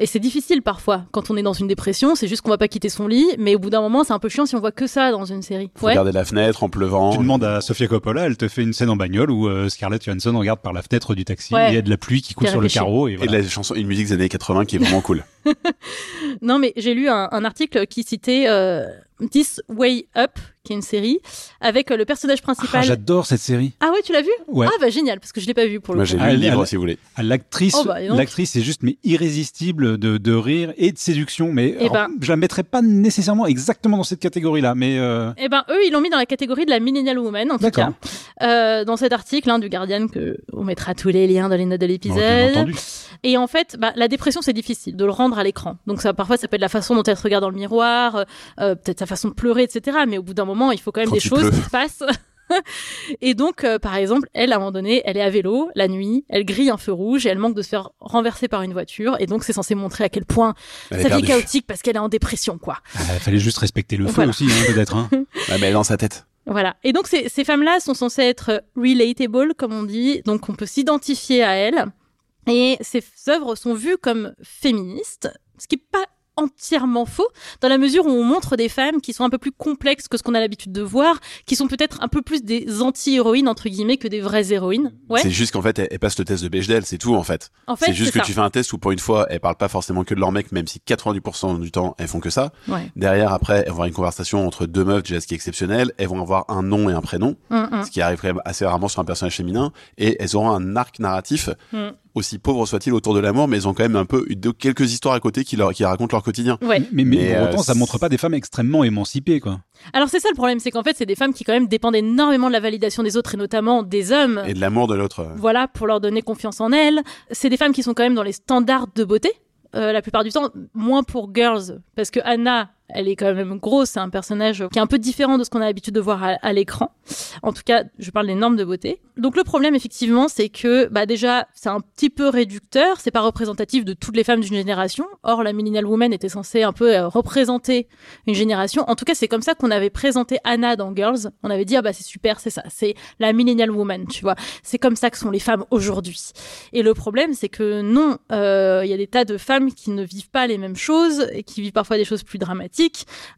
Et c'est difficile parfois quand on est dans une dépression. C'est juste qu'on va pas quitter son lit, mais au bout d'un moment, c'est un peu chiant si on voit que ça dans une série. Faut regarder la fenêtre en pleuvant. Tu demandes à Sofia Coppola, elle te fait une scène en bagnole où euh, Scarlett Johansson regarde par la fenêtre du taxi Ouais. et il y a de la pluie qui coule sur le carreau et Et voilà. la chanson, une musique des années 80 qui est vraiment cool. [LAUGHS] Non, mais j'ai lu un, un article qui citait euh, This Way Up, qui est une série, avec euh, le personnage Ah, principal. J'adore cette série. Ah ouais, tu l'as vu? Ouais. Ah bah génial, parce que je l'ai pas vu pour le Moi, coup. j'ai lu Ah, le livre, si vous voulez. Ah, L'actrice, Oh, bah, l'actrice est juste mais irrésistible de, de rire et de séduction. Mais alors, ben. je la mettrais pas nécessairement exactement dans cette catégorie-là, mais euh, Eh ben, eux, ils l'ont mis dans la catégorie de la millennial woman, en tout cas. Euh, dans cet article hein, du Guardian, que on mettra tous les liens dans les notes de l'épisode. Et en fait, bah, la dépression, c'est difficile de le rendre à l'écran. Donc ça, parfois, ça peut être la façon dont elle se regarde dans le miroir, euh, peut-être sa façon de pleurer, etc. Mais au bout d'un moment, il faut quand même Quand des choses pleut. qui se passent. [LAUGHS] et donc, euh, par exemple, elle, à un moment donné, elle est à vélo la nuit, elle grille un feu rouge et elle manque de se faire renverser par une voiture. Et donc, c'est censé montrer à quel point Elle sa vie est chaotique parce qu'elle est en dépression, quoi. Ah, Il fallait juste respecter le feu Voilà. aussi, hein, peut-être. Hein. [LAUGHS] Ouais, mais elle est dans sa tête. Voilà. Et donc, ces, ces femmes-là sont censées être relatable, comme on dit. Donc, on peut s'identifier à elles. Et ces œuvres sont vues comme féministes, ce qui n'est pas entièrement faux, dans la mesure où on montre des femmes qui sont un peu plus complexes que ce qu'on a l'habitude de voir, qui sont peut-être un peu plus des anti-héroïnes, entre guillemets, que des vraies héroïnes. Ouais. C'est juste qu'en fait, elle, elle passe le test de Bechdel, c'est tout, en fait. En fait, c'est juste que ça. tu fais un test où, pour une fois, elles parlent pas forcément que de leur mec, même si 90% du temps, elles font que ça. Ouais. Derrière, après, elles vont avoir une conversation entre deux meufs, déjà, ce qui est exceptionnel. Elles vont avoir un nom et un prénom, Hum, hum. ce qui arrive quand même assez rarement sur un personnage féminin. Et elles auront un arc narratif, Mm. Aussi pauvre soit-il, autour de l'amour, mais elles ont quand même un peu eu deux- quelques histoires à côté qui leur, qui racontent leur quotidien. Ouais. Mais, mais, Mais, pour euh, autant, ça montre pas des femmes extrêmement émancipées, quoi. Alors, c'est ça le problème, c'est qu'en fait, c'est des femmes qui quand même dépendent énormément de la validation des autres et notamment des hommes. Et de l'amour de l'autre. voilà, pour leur donner confiance en elles. C'est des femmes qui sont quand même dans les standards de beauté. Euh, la plupart du temps, moins pour girls, parce que Anna, elle est quand même grosse, c'est un personnage qui est un peu différent de ce qu'on a l'habitude de voir à, l'écran. En tout cas, je parle des normes de beauté. Donc le problème, effectivement, c'est que bah déjà, c'est un petit peu réducteur, c'est pas représentatif de toutes les femmes d'une génération. Or, la millennial woman était censée un peu euh, représenter une génération. En tout cas, c'est comme ça qu'on avait présenté Anna dans Girls. On avait dit ah bah c'est super, c'est ça, c'est la millennial woman, tu vois. C'est comme ça que sont les femmes aujourd'hui. Et le problème, c'est que non, euh, il y a des tas de femmes qui ne vivent pas les mêmes choses et qui vivent parfois des choses plus dramatiques,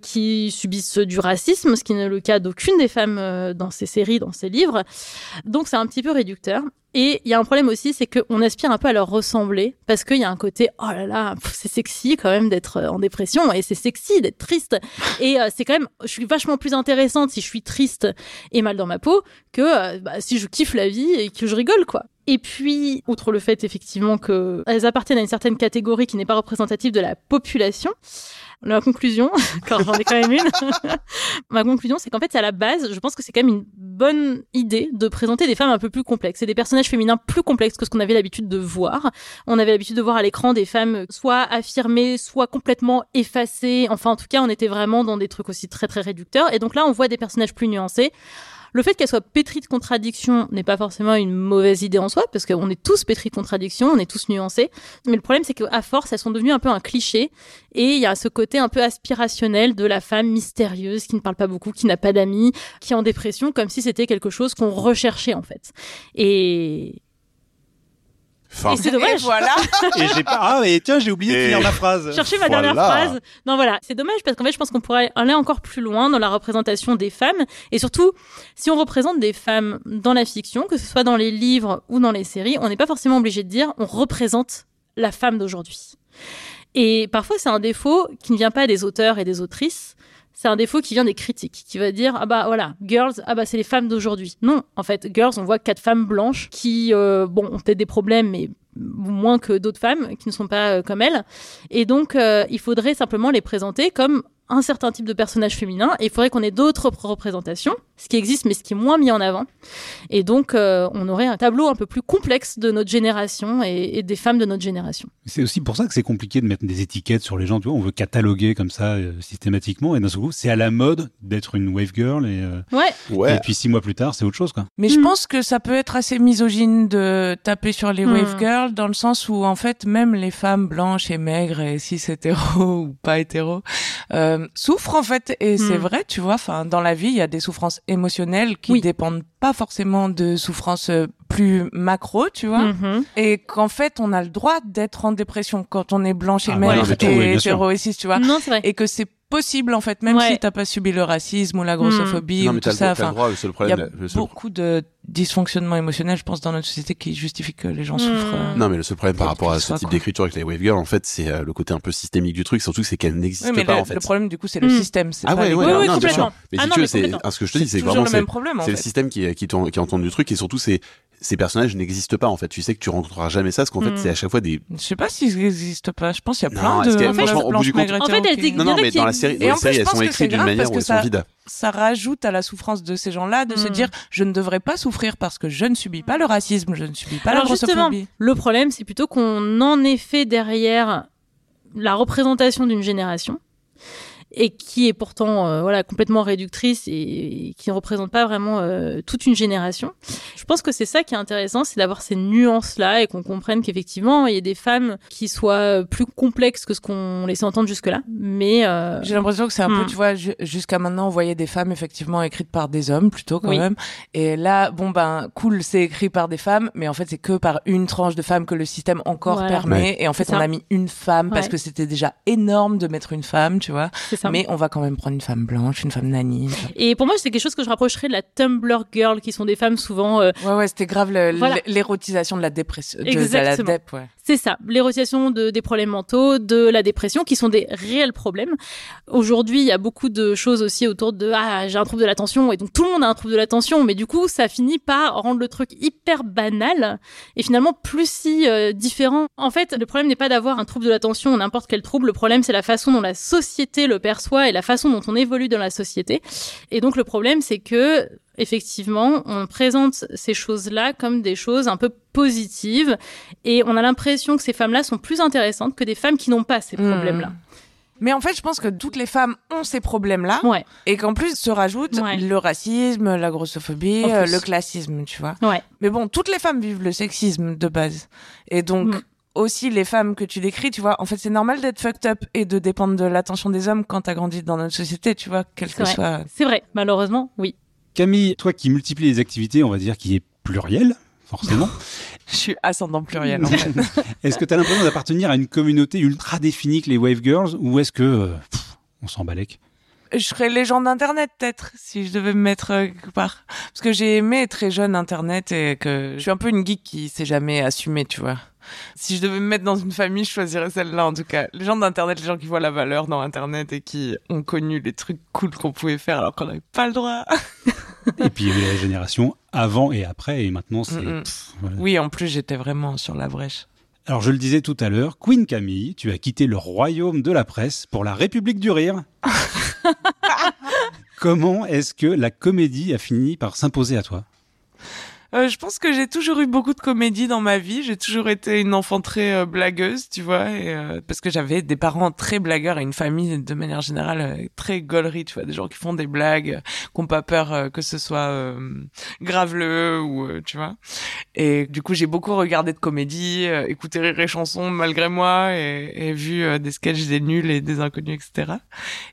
qui subissent du racisme, ce qui n'est le cas d'aucune des femmes euh, dans ces séries, dans ces livres. Donc c'est un petit peu réducteur. Et il y a un problème aussi, c'est qu'on aspire un peu à leur ressembler, parce qu'il y a un côté, oh là là, c'est sexy quand même d'être euh, en dépression, et c'est sexy d'être triste. Et euh, c'est quand même, je suis vachement plus intéressante si je suis triste et mal dans ma peau que bah, si je kiffe la vie et que je rigole, quoi. Et puis, outre le fait effectivement qu'elles appartiennent à une certaine catégorie qui n'est pas représentative de la population, ma conclusion, [LAUGHS] quand j'en ai quand même une, [LAUGHS] ma conclusion, c'est qu'en fait, à la base, je pense que c'est quand même une bonne idée de présenter des femmes un peu plus complexes et des personnages féminins plus complexes que ce qu'on avait l'habitude de voir. On avait l'habitude de voir à l'écran des femmes soit affirmées, soit complètement effacées. Enfin, en tout cas, on était vraiment dans des trucs aussi très très réducteurs. Et donc là, on voit des personnages plus nuancés. Le fait qu'elle soit pétrie de contradictions n'est pas forcément une mauvaise idée en soi, parce qu'on est tous pétris de contradictions, on est tous nuancés. Mais le problème, c'est qu'à force, elles sont devenues un peu un cliché, et il y a ce côté un peu aspirationnel de la femme mystérieuse qui ne parle pas beaucoup, qui n'a pas d'amis, qui est en dépression, comme si c'était quelque chose qu'on recherchait en fait. Et, Enfin, et c'est Et dommage. voilà. [LAUGHS] Et j'ai pas. Ah, et tiens, j'ai oublié de Et- finir ma phrase. Chercher ma dernière phrase. Non, voilà. C'est dommage parce qu'en fait, je pense qu'on pourrait aller encore plus loin dans la représentation des femmes. Et surtout, si on représente des femmes dans la fiction, que ce soit dans les livres ou dans les séries, on n'est pas forcément obligé de dire on représente la femme d'aujourd'hui. Et parfois, c'est un défaut qui ne vient pas des auteurs et des autrices. C'est un défaut qui vient des critiques, qui va dire ah bah voilà, girls, ah bah c'est les femmes d'aujourd'hui. Non, en fait, girls, on voit quatre femmes blanches qui euh, bon ont peut-être des problèmes, mais moins que d'autres femmes qui ne sont pas euh, comme elles. Et donc, euh, il faudrait simplement les présenter comme un certain type de personnage féminin et il faudrait qu'on ait d'autres représentations, ce qui existe mais ce qui est moins mis en avant. Et donc euh, on aurait un tableau un peu plus complexe de notre génération et, et des femmes de notre génération. C'est aussi pour ça que c'est compliqué de mettre des étiquettes sur les gens, tu vois, on veut cataloguer comme ça euh, systématiquement et d'un seul coup c'est à la mode d'être une wave girl et, euh, Ouais, Ouais. et puis six mois plus tard c'est autre chose quoi. Mais je Mm. pense que ça peut être assez misogyne de taper sur les Mm. wave girls dans le sens où en fait même les femmes blanches et maigres et cis hétéros [LAUGHS] ou pas hétéros euh, souffrent en fait et c'est Mm. vrai tu vois enfin dans la vie il y a des souffrances émotionnelles qui Oui. dépendent pas forcément de souffrances euh, plus macro tu vois Mhm. et qu'en fait on a le droit d'être en dépression quand on est blanche et Ah, ouais, oui, et hétéro et cis tu vois Non, c'est vrai. et que c'est possible en fait même Ouais. si t'as pas subi le racisme ou la grossophobie Non, ou mais tout ça enfin il y a beaucoup de dysfonctionnements émotionnels, je pense, dans notre société qui justifient que les gens Hmm. souffrent. euh. Non, mais le seul problème par rapport à ce soit, type d'écriture avec les wave girls, en fait, c'est euh, le côté un peu systémique du truc, surtout que c'est qu'elle n'existe Oui, mais pas, le, en fait. le problème, du coup, c'est le Hmm. système. c'est Ah pas ouais, ouais, oui, non, complètement. Mais Ah si non, tu veux, c'est, ah, ce que je te dis, c'est vraiment, le c'est, même problème, en c'est le fait. système qui, qui, qui entend du truc et surtout, c'est, ces personnages n'existent pas, en fait. Tu sais que tu rencontreras jamais ça, parce qu'en fait, Hmm. c'est à chaque fois des, Je sais pas s'ils existent pas. Je pense qu'il y a Non, plein de que- meufs franchement, au bout du compte- En fait, elles non, non, en a mais dans la série, dans en la elles sont écrites d'une manière où elles sont ça- vides. ça rajoute à la souffrance de ces gens-là de se dire je ne devrais pas souffrir parce que je ne subis pas le racisme, je ne subis pas Alors la justement, le problème, c'est plutôt qu'on en est fait derrière la représentation d'une génération et qui est pourtant euh, voilà complètement réductrice et, et qui ne représente pas vraiment euh, toute une génération. Je pense que c'est ça qui est intéressant, c'est d'avoir ces nuances là et qu'on comprenne qu'effectivement il y a des femmes qui soient plus complexes que ce qu'on laissait entendre jusque là, mais euh, J'ai l'impression que c'est un peu, Hmm. tu vois, ju- jusqu'à maintenant, on voyait des femmes effectivement écrites par des hommes plutôt quand Oui. même. Et là, bon ben, cool, c'est écrit par des femmes, mais en fait, c'est que par une tranche de femmes que le système encore Voilà. permet. Ouais. Et en fait, on a mis une femme parce que c'était déjà énorme de mettre une femme, tu vois. Ça. Mais on va quand même prendre une femme blanche, une femme nani. Et pour moi, c'est quelque chose que je rapprocherais de la Tumblr girl, qui sont des femmes souvent euh, Ouais, ouais, c'était grave Voilà. l'érotisation de la dépression, de, de la Exactement. dep, ouais. C'est ça, l'érotisation de, des problèmes mentaux, de la dépression, qui sont des réels problèmes. Aujourd'hui, il y a beaucoup de choses aussi autour de ah j'ai un trouble de l'attention et donc tout le monde a un trouble de l'attention, mais du coup ça finit par rendre le truc hyper banal et finalement plus si euh, différent. En fait, le problème n'est pas d'avoir un trouble de l'attention ou n'importe quel trouble. Le problème c'est la façon dont la société le perçoit et la façon dont on évolue dans la société. Et donc le problème c'est que effectivement, on présente ces choses-là comme des choses un peu positives et on a l'impression que ces femmes-là sont plus intéressantes que des femmes qui n'ont pas ces Hmm. problèmes-là. Mais en fait, je pense que toutes les femmes ont ces problèmes-là. Ouais, Et qu'en plus se rajoute Ouais. le racisme, la grossophobie, euh, le classisme, tu vois. ouais. Mais bon, toutes les femmes vivent le sexisme de base. Et donc, Mm. Aussi les femmes que tu décris, tu vois, en fait, c'est normal d'être fucked up et de dépendre de l'attention des hommes quand t'as grandi dans notre société, tu vois, quel C'est que vrai. soit. C'est vrai, malheureusement, oui. Camille, toi qui multiplies les activités, on va dire qui est pluriel, forcément. [LAUGHS] Je suis ascendant pluriel, en fait. [LAUGHS] est-ce que tu as l'impression d'appartenir à une communauté ultra définie que les Wave Girls ou est-ce que euh, pff, on s'en balèque Je serais légende d'internet peut-être si je devais me mettre euh, quelque part parce que j'ai aimé très jeune internet et que je suis un peu une geek qui s'est jamais assumée tu vois. Si je devais me mettre dans une famille, je choisirais celle-là en tout cas. Les gens d'internet, les gens qui voient la valeur dans internet et qui ont connu les trucs cool qu'on pouvait faire alors qu'on n'avait pas le droit. Et puis il y a eu la génération avant et après et maintenant c'est... Mm, mm. voilà. Oui, en plus j'étais vraiment sur la brèche. Alors je le disais tout à l'heure, Queen Camille, tu as quitté le royaume de la presse pour la République du rire. [LAUGHS] Comment est-ce que la comédie a fini par s'imposer à toi? Euh, je pense que j'ai toujours eu beaucoup de comédie dans ma vie. J'ai toujours été une enfant très euh, blagueuse, tu vois, et, euh, parce que j'avais des parents très blagueurs et une famille de manière générale euh, très gaulerie, tu vois, des gens qui font des blagues, qui ont pas peur que ce soit graveleux ou tu vois. Et du coup, j'ai beaucoup regardé de comédie, écouté rire et chansons malgré moi, et, et vu des sketchs des nuls et des inconnus, etc.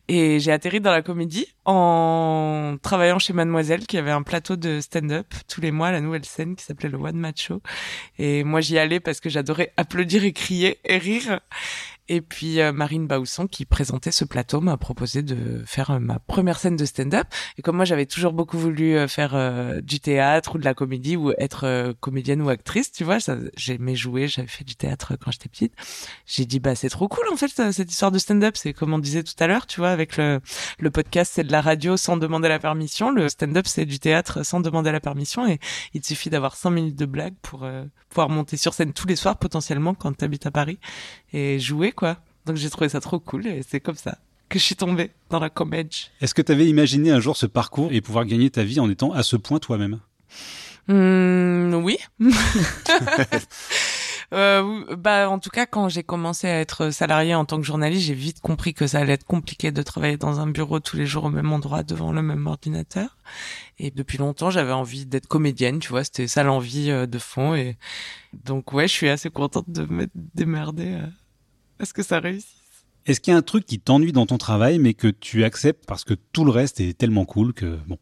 Et j'ai atterri dans la comédie en travaillant chez Mademoiselle, qui avait un plateau de stand-up tous les mois, la nouvelle scène qui s'appelait le One Match Show. Et moi, j'y allais parce que j'adorais applaudir et crier et rire. Et puis euh, Marine Bausson, qui présentait ce plateau, m'a proposé de faire euh, ma première scène de stand-up. Et comme moi, j'avais toujours beaucoup voulu euh, faire du théâtre ou de la comédie ou être comédienne ou actrice, tu vois, j'aimais jouer, j'avais fait du théâtre quand j'étais petite. J'ai dit, bah c'est trop cool en fait cette histoire de stand-up. C'est comme on disait tout à l'heure, tu vois, avec le, podcast, c'est de la radio sans demander la permission. Le stand-up, c'est du théâtre sans demander la permission. Et il te suffit d'avoir cinq minutes de blague pour pouvoir monter sur scène tous les soirs potentiellement quand tu habites à Paris et jouer. Donc j'ai trouvé ça trop cool et c'est comme ça que je suis tombée dans la comédie. Est-ce que tu avais imaginé un jour ce parcours et pouvoir gagner ta vie en étant à ce point toi-même? Mmh, Oui. [LAUGHS] [LAUGHS] Euh, bah, en tout cas, quand j'ai commencé à être salarié en tant que journaliste, j'ai vite compris que ça allait être compliqué de travailler dans un bureau tous les jours au même endroit devant le même ordinateur. Et depuis longtemps, j'avais envie d'être comédienne, tu vois, c'était ça l'envie euh, de fond. Et donc, ouais, je suis assez contente de me démerder euh, à ce que ça réussisse. Est-ce qu'il y a un truc qui t'ennuie dans ton travail, mais que tu acceptes parce que tout le reste est tellement cool que bon.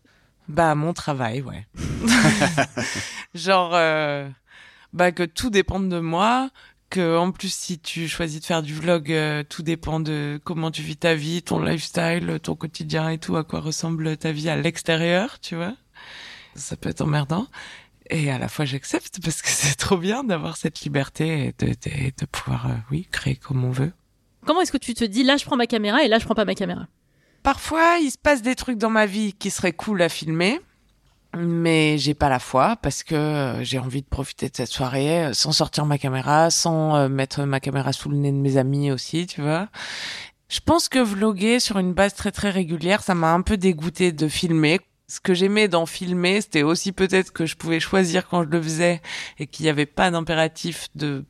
Bah mon travail, ouais. [LAUGHS] Genre, euh, bah que tout dépend de moi, que en plus si tu choisis de faire du vlog, euh, tout dépend de comment tu vis ta vie, ton lifestyle, ton quotidien et tout, à quoi ressemble ta vie à l'extérieur, tu vois. Ça peut être emmerdant. Et à la fois j'accepte parce que [LAUGHS] c'est trop bien d'avoir cette liberté et de, de, de pouvoir, euh, oui, créer comme on veut. Comment est-ce que tu te dis là je prends ma caméra et là je prends pas ma caméra? Parfois il se passe des trucs dans ma vie qui seraient cool à filmer mais j'ai pas la foi parce que euh, j'ai envie de profiter de cette soirée euh, sans sortir ma caméra, sans mettre ma caméra sous le nez de mes amis aussi, tu vois. Je pense que vloguer sur une base très très régulière, ça m'a un peu dégoûté de filmer. Ce que j'aimais d'en filmer, c'était aussi peut-être que je pouvais choisir quand je le faisais et qu'il n'y avait pas d'impératif de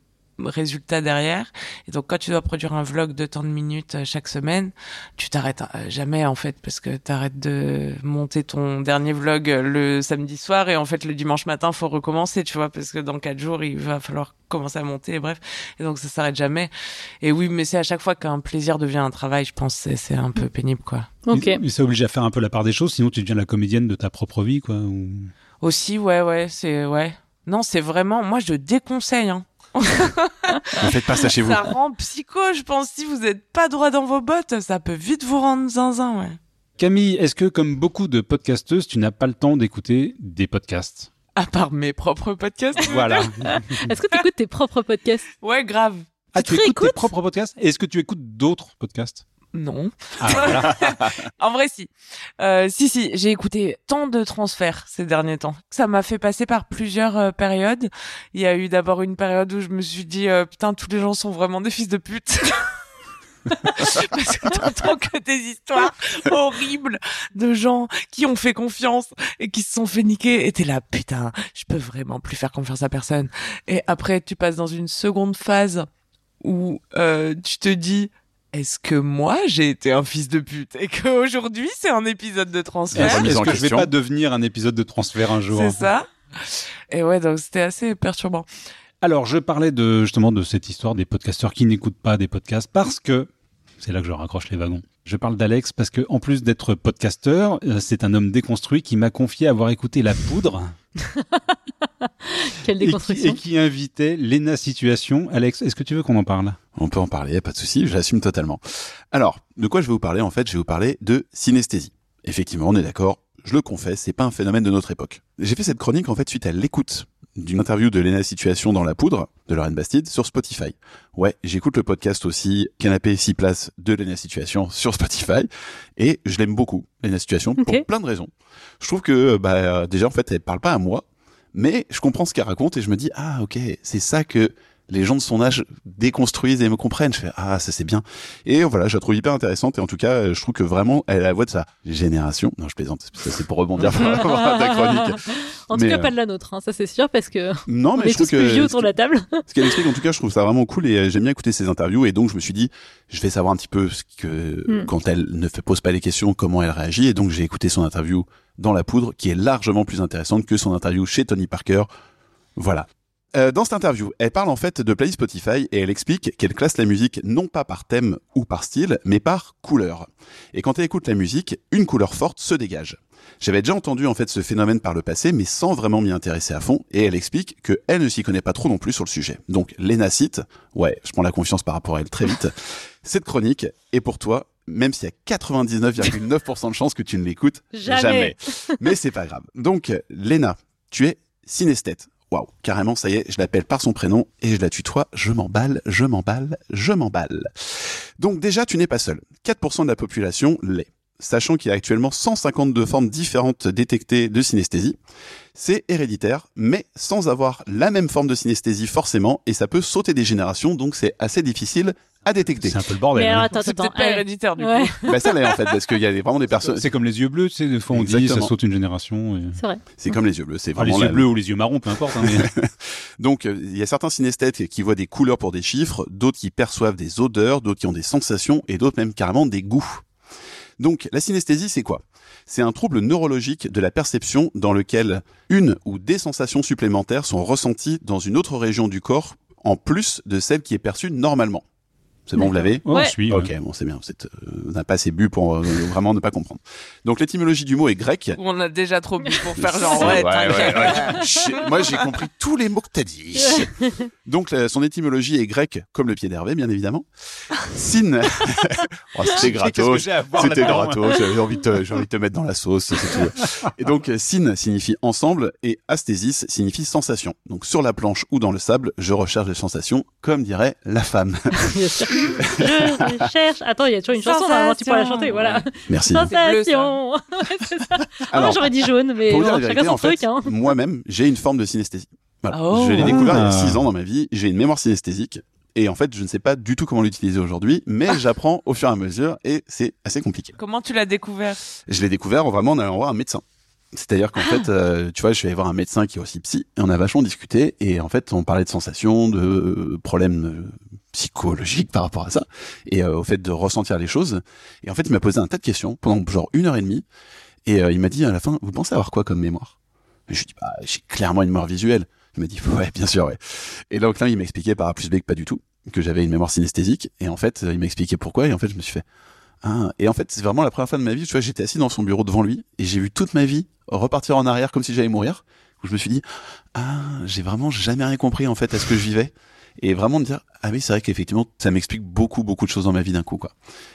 résultat derrière. Et donc quand tu dois produire un vlog de tant de minutes euh, chaque semaine, tu t'arrêtes euh, jamais en fait parce que tu arrêtes de monter ton dernier vlog euh, le samedi soir et en fait le dimanche matin faut recommencer, tu vois, parce que dans quatre jours il va falloir commencer à monter, et bref. Et donc ça s'arrête jamais. Et oui, mais c'est à chaque fois qu'un plaisir devient un travail, je pense, c'est un peu pénible quoi. Ok. Mais ça oblige à faire un peu la part des choses, sinon tu deviens la comédienne de ta propre vie quoi. Aussi, ouais, ouais, c'est ouais. Non, c'est vraiment, moi je déconseille. Hein ne faites pas ça chez vous. Ça rend psycho, je pense. Si vous n'êtes pas droit dans vos bottes, ça peut vite vous rendre zinzin, ouais. Camille, est-ce que comme beaucoup de podcasteuses, tu n'as pas le temps d'écouter des podcasts? À part mes propres podcasts. [LAUGHS] Voilà. [LAUGHS] est-ce que tu écoutes tes propres podcasts? Ouais, grave. Ah, tu écoutes tes propres podcasts? Est-ce que tu écoutes d'autres podcasts? Non. Ah, [LAUGHS] en vrai, si. Euh, si, si, j'ai écouté tant de transferts ces derniers temps. Ça m'a fait passer par plusieurs euh, périodes. Il y a eu d'abord une période où je me suis dit, euh, putain, tous les gens sont vraiment des fils de pute. [LAUGHS] Parce que t'entends que des histoires horribles de gens qui ont fait confiance et qui se sont fait niquer. Et t'es là, putain, je peux vraiment plus faire confiance à personne. Et après, tu passes dans une seconde phase où tu te dis, est-ce que moi j'ai été un fils de pute et qu'aujourd'hui c'est un épisode de transfert? Est-ce que je vais pas devenir un épisode de transfert un jour? C'est ça. Et ouais, donc c'était assez perturbant. Alors, je parlais de justement de cette histoire des podcasteurs qui n'écoutent pas des podcasts parce que c'est là que je raccroche les wagons. Je parle d'Alex parce que en plus d'être podcasteur, euh, c'est un homme déconstruit qui m'a confié avoir écouté La Poudre. [LAUGHS] Quelle déconstruction. Et qui, invitait Lena Situation. Alex, est-ce que tu veux qu'on en parle? On peut en parler, pas de souci, j'assume totalement. Alors, de quoi je vais vous parler en fait Je vais vous parler de synesthésie. Effectivement, on est d'accord, je le confesse, c'est pas un phénomène de notre époque. J'ai fait cette chronique en fait suite à l'écoute d'une interview de Lena Situation dans La Poudre de Lorraine Bastide sur Spotify. Ouais, j'écoute le podcast aussi Canapé 6 places de Lena Situation [LAUGHS] sur Spotify et je l'aime beaucoup, Lena Situation, pour plein de raisons. Je trouve que bah, déjà en fait elle parle pas à moi, mais je comprends ce qu'elle raconte et je me dis ah ok c'est ça que les gens de son âge déconstruisent et me comprennent. Je fais ah ça c'est bien. Et voilà, je la trouve hyper intéressante et en tout cas, je trouve que vraiment elle a la voix de sa génération. Non, je plaisante, c'est pour rebondir [LAUGHS] par rapport à ta chronique. En tout cas, pas de la nôtre, hein, ça c'est sûr parce que non, mais on est je trouve tous plus vieux autour de la table. [LAUGHS] Ce qu'elle explique, en tout cas, je trouve ça vraiment cool et euh, j'aime bien écouter ses interviews et donc je me suis dit, je vais savoir un petit peu ce que hmm. quand elle ne fait, pose pas les questions, comment elle réagit et donc j'ai écouté son interview dans la poudre qui est largement plus intéressante que son interview chez Tony Parker. Voilà. Euh, dans cette interview, elle parle en fait de playlist Spotify et elle explique qu'elle classe la musique non pas par thème ou par style, mais par couleur. Et quand elle écoute la musique, une couleur forte se dégage. J'avais déjà entendu en fait ce phénomène par le passé, mais sans vraiment m'y intéresser à fond, et elle explique que elle ne s'y connaît pas trop non plus sur le sujet. Donc Lena cite, ouais, je prends la confiance par rapport à elle très vite, [LAUGHS] cette chronique est pour toi, même s'il y a 99,9% de chances que tu ne l'écoutes Jamais. Mais c'est pas grave. Donc Lena, tu es synesthète. Waouh, carrément, ça y est, je l'appelle par son prénom et je la tutoie. Je m'emballe, je m'emballe, je m'emballe. Donc déjà, tu n'es pas seul. 4% de la population l'est. Sachant qu'il y a actuellement 152 formes différentes détectées de synesthésie. C'est héréditaire, mais sans avoir la même forme de synesthésie forcément, et ça peut sauter des générations, donc c'est assez difficile à détecter. C'est un peu le bordel. Mais alors, hein. attends, C'est attends. peut-être pas eh, héréditaire du ouais, coup. [LAUGHS] bah ça l'est en fait, parce qu'il y a vraiment des personnes... C'est comme les yeux bleus, tu sais, des fois on dit ça saute une génération. et- c'est vrai. C'est comme les yeux bleus, c'est Enfin, les vraiment yeux la- bleus ou les yeux marrons, peu importe. hein, mais- [LAUGHS] Donc, euh, il y a certains synesthètes qui voient des couleurs pour des chiffres, d'autres qui perçoivent des odeurs, d'autres qui ont des sensations et d'autres même carrément des goûts. Donc, la synesthésie, c'est quoi? C'est un trouble neurologique de la perception dans lequel une ou des sensations supplémentaires sont ressenties dans une autre région du corps en plus de celle qui est perçue normalement. C'est bon, vous l'avez Oh, Ouais. je suis. ouais. Ok, bon, c'est bien. Vous êtes, euh, on n'a pas assez bu pour euh, [LAUGHS] vraiment ne pas comprendre. Donc, l'étymologie du mot est grecque. On a déjà trop bu pour faire genre Ouais, ouais, ouais, t'inquiète. ouais, J'ai- Moi, j'ai compris tous les mots que t'as dit. [LAUGHS] Donc, la- son étymologie est grecque, comme le pied d'Hervé, bien évidemment. Syn. [LAUGHS] Oh, C'était gratos. C'était gratos. J'avais envie de j'ai envie de te mettre dans la sauce, tout. Et donc, syn signifie ensemble et asthésis signifie sensation. Donc, sur la planche ou dans le sable, je recherche des sensations, comme dirait la femme. Bien sûr. Je cherche. Attends, il y a toujours une chanson, normalement, tu pourras la chanter, voilà. Merci. Sensation. Ouais, [LAUGHS] c'est ça. Ah, j'aurais dit jaune, mais Pour dire chacun son en fait, truc, hein. moi-même, j'ai une forme de synesthésie. Voilà. Oh. je l'ai découvert il y a Ah. 6 ans dans ma vie. J'ai une mémoire synesthésique. Et en fait, je ne sais pas du tout comment l'utiliser aujourd'hui, mais j'apprends au fur et à mesure et c'est assez compliqué. Comment tu l'as découvert? Je l'ai découvert vraiment en allant voir un médecin. C'est-à-dire qu'en fait, euh, tu vois, je suis allé voir un médecin qui est aussi psy et on a vachement discuté et en fait, on parlait de sensations, de euh, problèmes psychologiques par rapport à ça et euh, au fait de ressentir les choses. Et en fait, il m'a posé un tas de questions pendant genre une heure et demie et euh, il m'a dit à la fin, vous pensez avoir quoi comme mémoire? Et je lui dit, bah, j'ai clairement une mémoire visuelle. Il m'a dit, ouais, bien sûr, ouais. Et donc là, il m'a expliqué par A plus B que pas du tout, que j'avais une mémoire synesthésique. Et en fait, il m'a expliqué pourquoi. Et en fait, je me suis fait, ah. Et en fait, c'est vraiment la première fois de ma vie, tu vois, j'étais assis dans son bureau devant lui et j'ai vu toute ma vie repartir en arrière comme si j'allais mourir. Où je me suis dit, ah, j'ai vraiment jamais rien compris en fait à ce que je vivais. Et vraiment de dire, ah oui, c'est vrai qu'effectivement, ça m'explique beaucoup, beaucoup de choses dans ma vie d'un coup, quoi.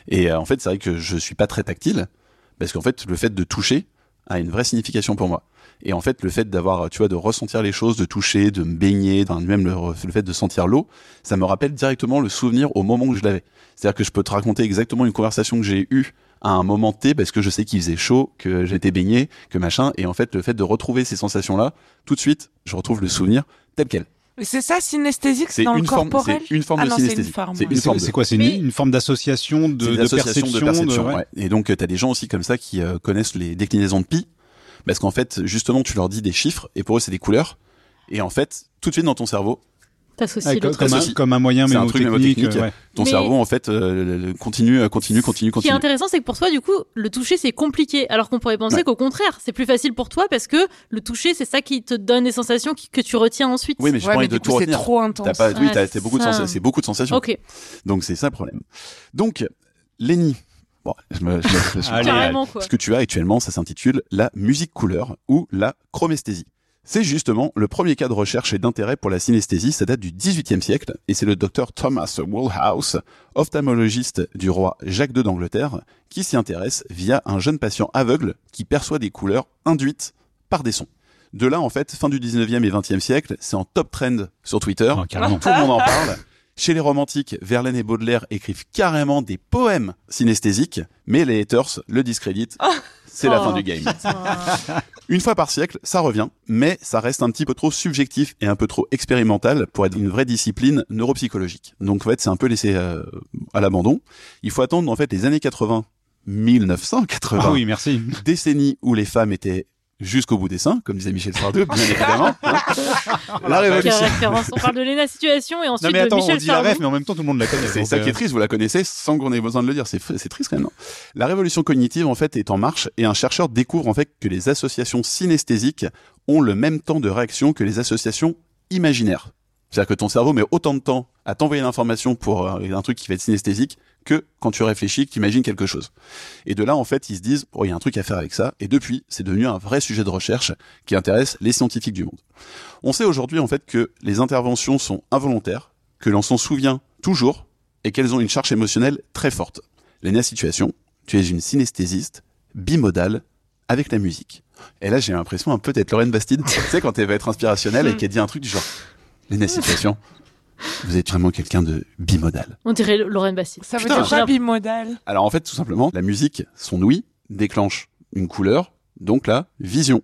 Et euh, en fait, c'est vrai que je suis pas très tactile parce qu'en fait, le fait de toucher a une vraie signification pour moi. Et en fait, le fait d'avoir, tu vois, de ressentir les choses, de toucher, de me baigner, même le, le fait de sentir l'eau, ça me rappelle directement le souvenir au moment où je l'avais. C'est-à-dire que je peux te raconter exactement une conversation que j'ai eue à un moment T parce que je sais qu'il faisait chaud, que j'étais baigné, que machin. Et en fait, le fait de retrouver ces sensations-là, tout de suite, je retrouve le souvenir tel quel. C'est ça synesthésique, C'est dans le une forme, corporel c'est une forme Ah de non, c'est une synesthésie. forme, C'est ouais. une C'est forme. c'est quoi C'est une, forme d'association de, C'est une de perception, de perception. de- ouais. ouais. Et donc, tu as des gens aussi comme ça qui euh, connaissent les déclinaisons de pi, parce qu'en fait, justement, tu leur dis des chiffres, et pour eux, c'est des couleurs. Et en fait, tout de suite dans ton cerveau, T'associes comme, un, Associe. comme un moyen C'est un truc mémotechnique. ouais. ton Mais- cerveau, en fait, euh, le- continue, euh, continue, continue, Ce qui est continue. intéressant, c'est que pour toi, du coup, le toucher, c'est compliqué. Alors qu'on pourrait penser Ouais. qu'au contraire, c'est plus facile pour toi parce que le toucher, c'est ça qui te donne des sensations qui- que tu retiens ensuite. Oui, mais j'ai Ouais, pas mais de tout c'est trop intense. T'as pas, oui, Ouais, t'as, beaucoup de ça. sensations, c'est beaucoup de sensations. Ok, Donc c'est ça le problème. Donc, Lenny, bon, je me, je me- je Allez, [LAUGHS] ce que tu as actuellement, ça s'intitule la musique couleur ou la chromesthésie. C'est justement le premier cas de recherche et d'intérêt pour la synesthésie, ça date du XVIIIe siècle, et c'est le docteur Thomas Woolhouse, ophtalmologiste du roi Jacques II d'Angleterre, qui s'y intéresse via un jeune patient aveugle qui perçoit des couleurs induites par des sons. De là, en fait, fin du 19e et 20e siècle, c'est en top trend sur Twitter. Ah, carrément. Tout le monde en parle. Chez les romantiques, Verlaine et Baudelaire écrivent carrément des poèmes synesthésiques, mais les haters le discréditent. C'est la Oh, fin du game. [LAUGHS] [LAUGHS] Une fois par siècle, ça revient, mais ça reste un petit peu trop subjectif et un peu trop expérimental pour être une vraie discipline neuropsychologique. Donc en fait, c'est un peu laissé euh, à l'abandon. Il faut attendre en fait les années 80, 1980, Ah oui, merci. décennie où les femmes étaient jusqu'au bout des seins, comme disait Michel Sardou, [LAUGHS] bien évidemment. hein. La révolution. référence On parle de Lena Situation et Non ensuite mais attends, de on Michel dit la Sardou. ref, mais en même temps tout le monde la connaît. C'est ça qui est triste, vous la connaissez sans qu'on ait besoin de le dire. C'est triste quand même. non la révolution cognitive en fait est en marche et un chercheur découvre en fait que les associations synesthésiques ont le même temps de réaction que les associations imaginaire. C'est-à-dire que ton cerveau met autant de temps à t'envoyer l'information pour euh, un truc qui va être synesthésique que quand tu réfléchis, que tu imagines quelque chose. Et de là, en fait, ils se disent, oh, il y a un truc à faire avec ça. Et depuis, c'est devenu un vrai sujet de recherche qui intéresse les scientifiques du monde. On sait aujourd'hui, en fait, que les interventions sont involontaires, que l'on s'en souvient toujours et qu'elles ont une charge émotionnelle très forte. Léna Situation, tu es une synesthésiste bimodale avec la musique. Et là, j'ai l'impression un peu d'être Lorraine Bastide. tu sais, quand elle va être inspirationnelle et qu'elle dit un truc du genre, Léna Situation, vous êtes vraiment quelqu'un de bimodal. On dirait Lorraine Bastide. Ça veut Putain, dire quoi bimodal Alors en fait, tout simplement, la musique, son ouïe, déclenche une couleur, donc la vision.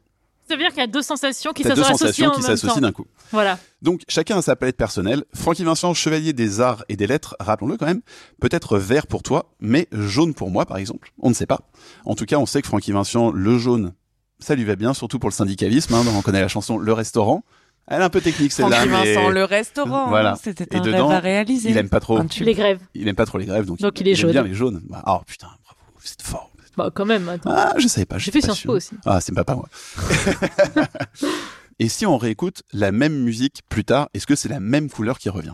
Ça veut dire qu'il y a deux sensations qui deux s'associent sensations en qui s'associent d'un coup. Voilà. Donc chacun a sa palette personnelle. Francky Vincent, chevalier des arts et des lettres, rappelons-le quand même, peut-être vert pour toi, mais jaune pour moi par exemple. On ne sait pas. En tout cas, on sait que Francky Vincent, le jaune, ça lui va bien, surtout pour le syndicalisme. Hein, on connaît la chanson Le Restaurant. Elle est un peu technique celle-là, mais Vincent, le restaurant. Voilà. C'était Et un dedans, rêve à réaliser. il aime pas trop. Les grèves. Il aime pas trop les grèves, donc, Donc il est aime jaune. bien les jaunes. Bah, oh putain, bravo, c'est fort. Bah, quand même, attends. Ah, je savais pas. J'ai fait Sciences. Po aussi. Ah, c'est pas pas moi. [LAUGHS] Et si on réécoute la même musique plus tard, est-ce que c'est la même couleur qui revient?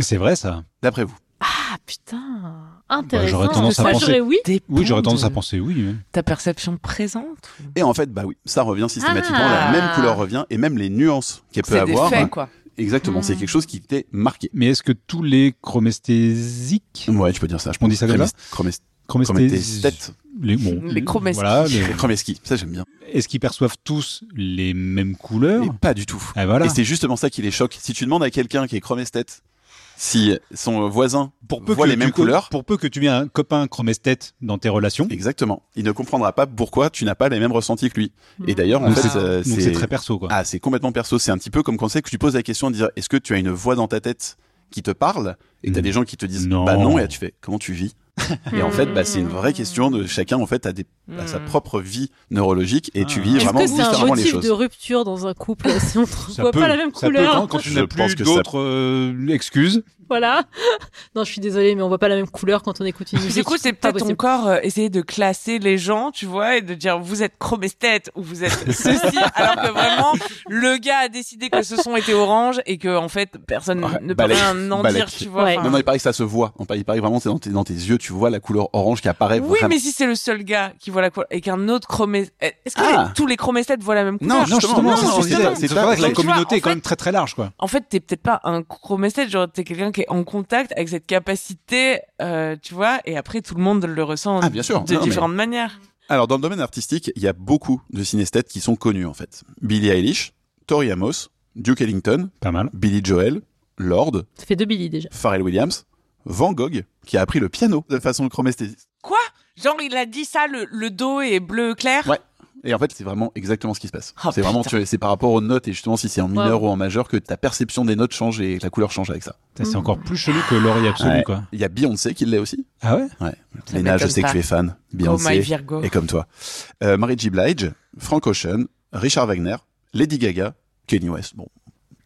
C'est vrai ça. D'après vous Ah, putain. Intéressant. j'aurais tendance à penser- oui. Oui, j'aurais tendance à penser oui. Ta perception présente. Et en fait, bah oui, ça revient systématiquement, Ah. la même couleur revient, et même les nuances qu'elle peut C'est des avoir. faits, hein, quoi. Exactement, c'est Mm. quelque chose qui était marqué. Mais est-ce que tous les chromesthésiques, Ouais, tu peux dire ça. Je On dit ça comme ça Chromest- chromesthésiques, les, bon, Les chromestis. voilà, les- Les ça j'aime bien. est-ce qu'ils perçoivent tous les mêmes couleurs? Et pas du tout. Ah, voilà. Et c'est justement ça qui les choque. Si tu demandes à quelqu'un qui est chromesthète, si son voisin Pour peu voit que les mêmes couleurs, pour peu que tu aies un copain chromesthète dans tes relations, exactement, il ne comprendra pas pourquoi tu n'as pas les mêmes ressentis que lui. Et d'ailleurs, en fait, c'est euh, c'est très perso quoi. Ah, c'est complètement perso. C'est un petit peu comme quand c'est que tu poses la question de dire est-ce que tu as une voix dans ta tête qui te parle? Et t'as Mm. des gens qui te disent Non. bah non et là, tu fais comment tu vis? [LAUGHS] et en fait bah c'est une vraie question de chacun en fait a des a sa Mm. propre vie neurologique et tu vis Est-ce vraiment que c'est un différemment les motif choses. de rupture dans un couple si on ne voit peut- pas la même ça peut couleur quand, quand tu Je n'as pense plus que ça- d'autres euh, excuses. Voilà. [LAUGHS] Non, je suis désolée, mais on voit pas la même couleur quand on écoute une musique. Du coup, c'est Pas peut-être corps euh, essayer de classer les gens, tu vois, et de dire vous êtes chromesthète ou vous êtes [LAUGHS] ceci, alors que vraiment le gars a décidé que ce son était orange et que en fait personne Ouais, ne peut balèque, rien en balèque. dire, tu vois. Ouais. Non, non, il paraît que ça se voit. Il paraît vraiment, c'est dans tes, dans tes yeux, tu vois la couleur orange qui apparaît Oui, vraiment. mais si c'est le seul gars qui voit la couleur et qu'un autre chromesthète, est-ce que Ah. les- tous les chromesthètes voient la même couleur? Non, justement, non, que c'est vrai que la communauté est quand même très très large quoi. En fait, t'es peut-être pas un chromesthète, genre t'es quelqu'un qui est en contact avec cette capacité, euh, tu vois, et après tout le monde le ressent Ah, bien sûr. de Non, mais- différentes manières. Alors, dans le domaine artistique, il y a beaucoup de synesthètes qui sont connus, en fait. Billie Eilish, Tori Amos, Duke Ellington, Pas mal. Billy Joel, Lord, Ça fait deux Billy déjà. Pharrell Williams, Van Gogh, qui a appris le piano de façon chromesthésiste. Quoi? Genre il a dit ça, le, le dos est bleu clair? Ouais. Et en fait, c'est vraiment exactement ce qui se passe. Oh, c'est vraiment, c'est par rapport aux notes et justement si c'est en mineur Wow. ou en majeur que ta perception des notes change et que la couleur change avec ça. Ça, C'est encore plus chelou que l'oreille absolue Ouais. quoi. Il y a Beyoncé qui l'est aussi. Ah ouais? Ouais. Léna, je sais que tu es fan. Oh my Beyoncé Virgo. et comme toi. Euh, Mary J. Blige, Frank Ocean, Richard Wagner, Lady Gaga, Kanye West. Bon,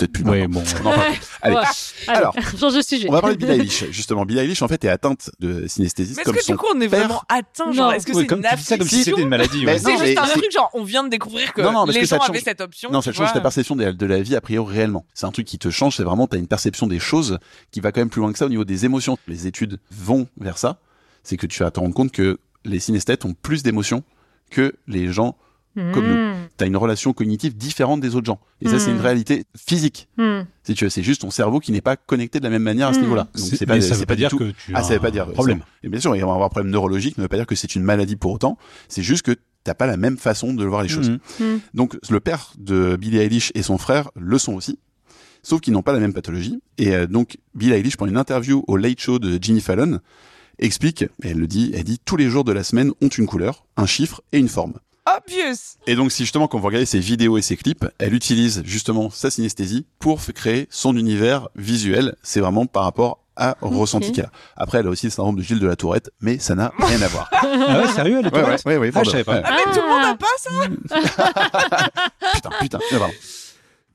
peut-être plus Ouais, maintenant. bon. [LAUGHS] Allez. Ouais. Alors, change de sujet. On va parler de Billie Eilish, justement. Billie Eilish, en fait, est atteinte de synesthésisme Mais est-ce comme que son du coup on est père. vraiment atteint Genre Non. est-ce que Ouais, c'est comme une ça comme si c'était une maladie. Ouais. C'est juste un truc genre on vient de découvrir que Non, non, parce les que ça gens te avaient change- cette option. Non, ça change ta perception de, de la vie a priori réellement. C'est un truc qui te change, c'est vraiment, t'as une perception des choses qui va quand même plus loin que ça au niveau des émotions. Les études vont vers ça. C'est que tu vas te rendre compte que les synesthètes ont plus d'émotions que les gens. Comme nous. Mmh. T'as une relation cognitive différente des autres gens. Et ça, c'est Hmm. une réalité physique. Mmh. Si tu veux, c'est juste ton cerveau qui n'est pas connecté de la même manière à ce Hmm. niveau-là. Donc C'est- pas, ça veut pas pas du dire tout. que tu Ah, as ça veut pas dire un problème. Et bien sûr, il va y avoir un problème neurologique, ne veut pas dire que c'est une maladie pour autant. C'est juste que t'as pas la même façon de voir les choses. Donc le père de Billie Eilish et son frère le sont aussi, sauf qu'ils n'ont pas la même pathologie. Et euh, donc Billie Eilish, pendant une interview au Late Show de Jimmy Fallon, explique, et elle le dit, elle dit tous les jours de la semaine ont une couleur, un chiffre et une forme. Obvious. Et donc si justement quand vous regardez ses vidéos et ses clips, elle utilise justement sa synesthésie pour créer son univers visuel. C'est vraiment par rapport à ressenti qu'elle a. Après, elle a aussi le syndrome de Gilles de la Tourette, mais ça n'a rien à voir. [LAUGHS] Ah ouais, sérieux, elle est Ouais, ouais, tourette ouais, ouais, Ah, je savais pas. Ah, mais tout le monde a pas ça [LAUGHS] putain, putain. Ah, pardon.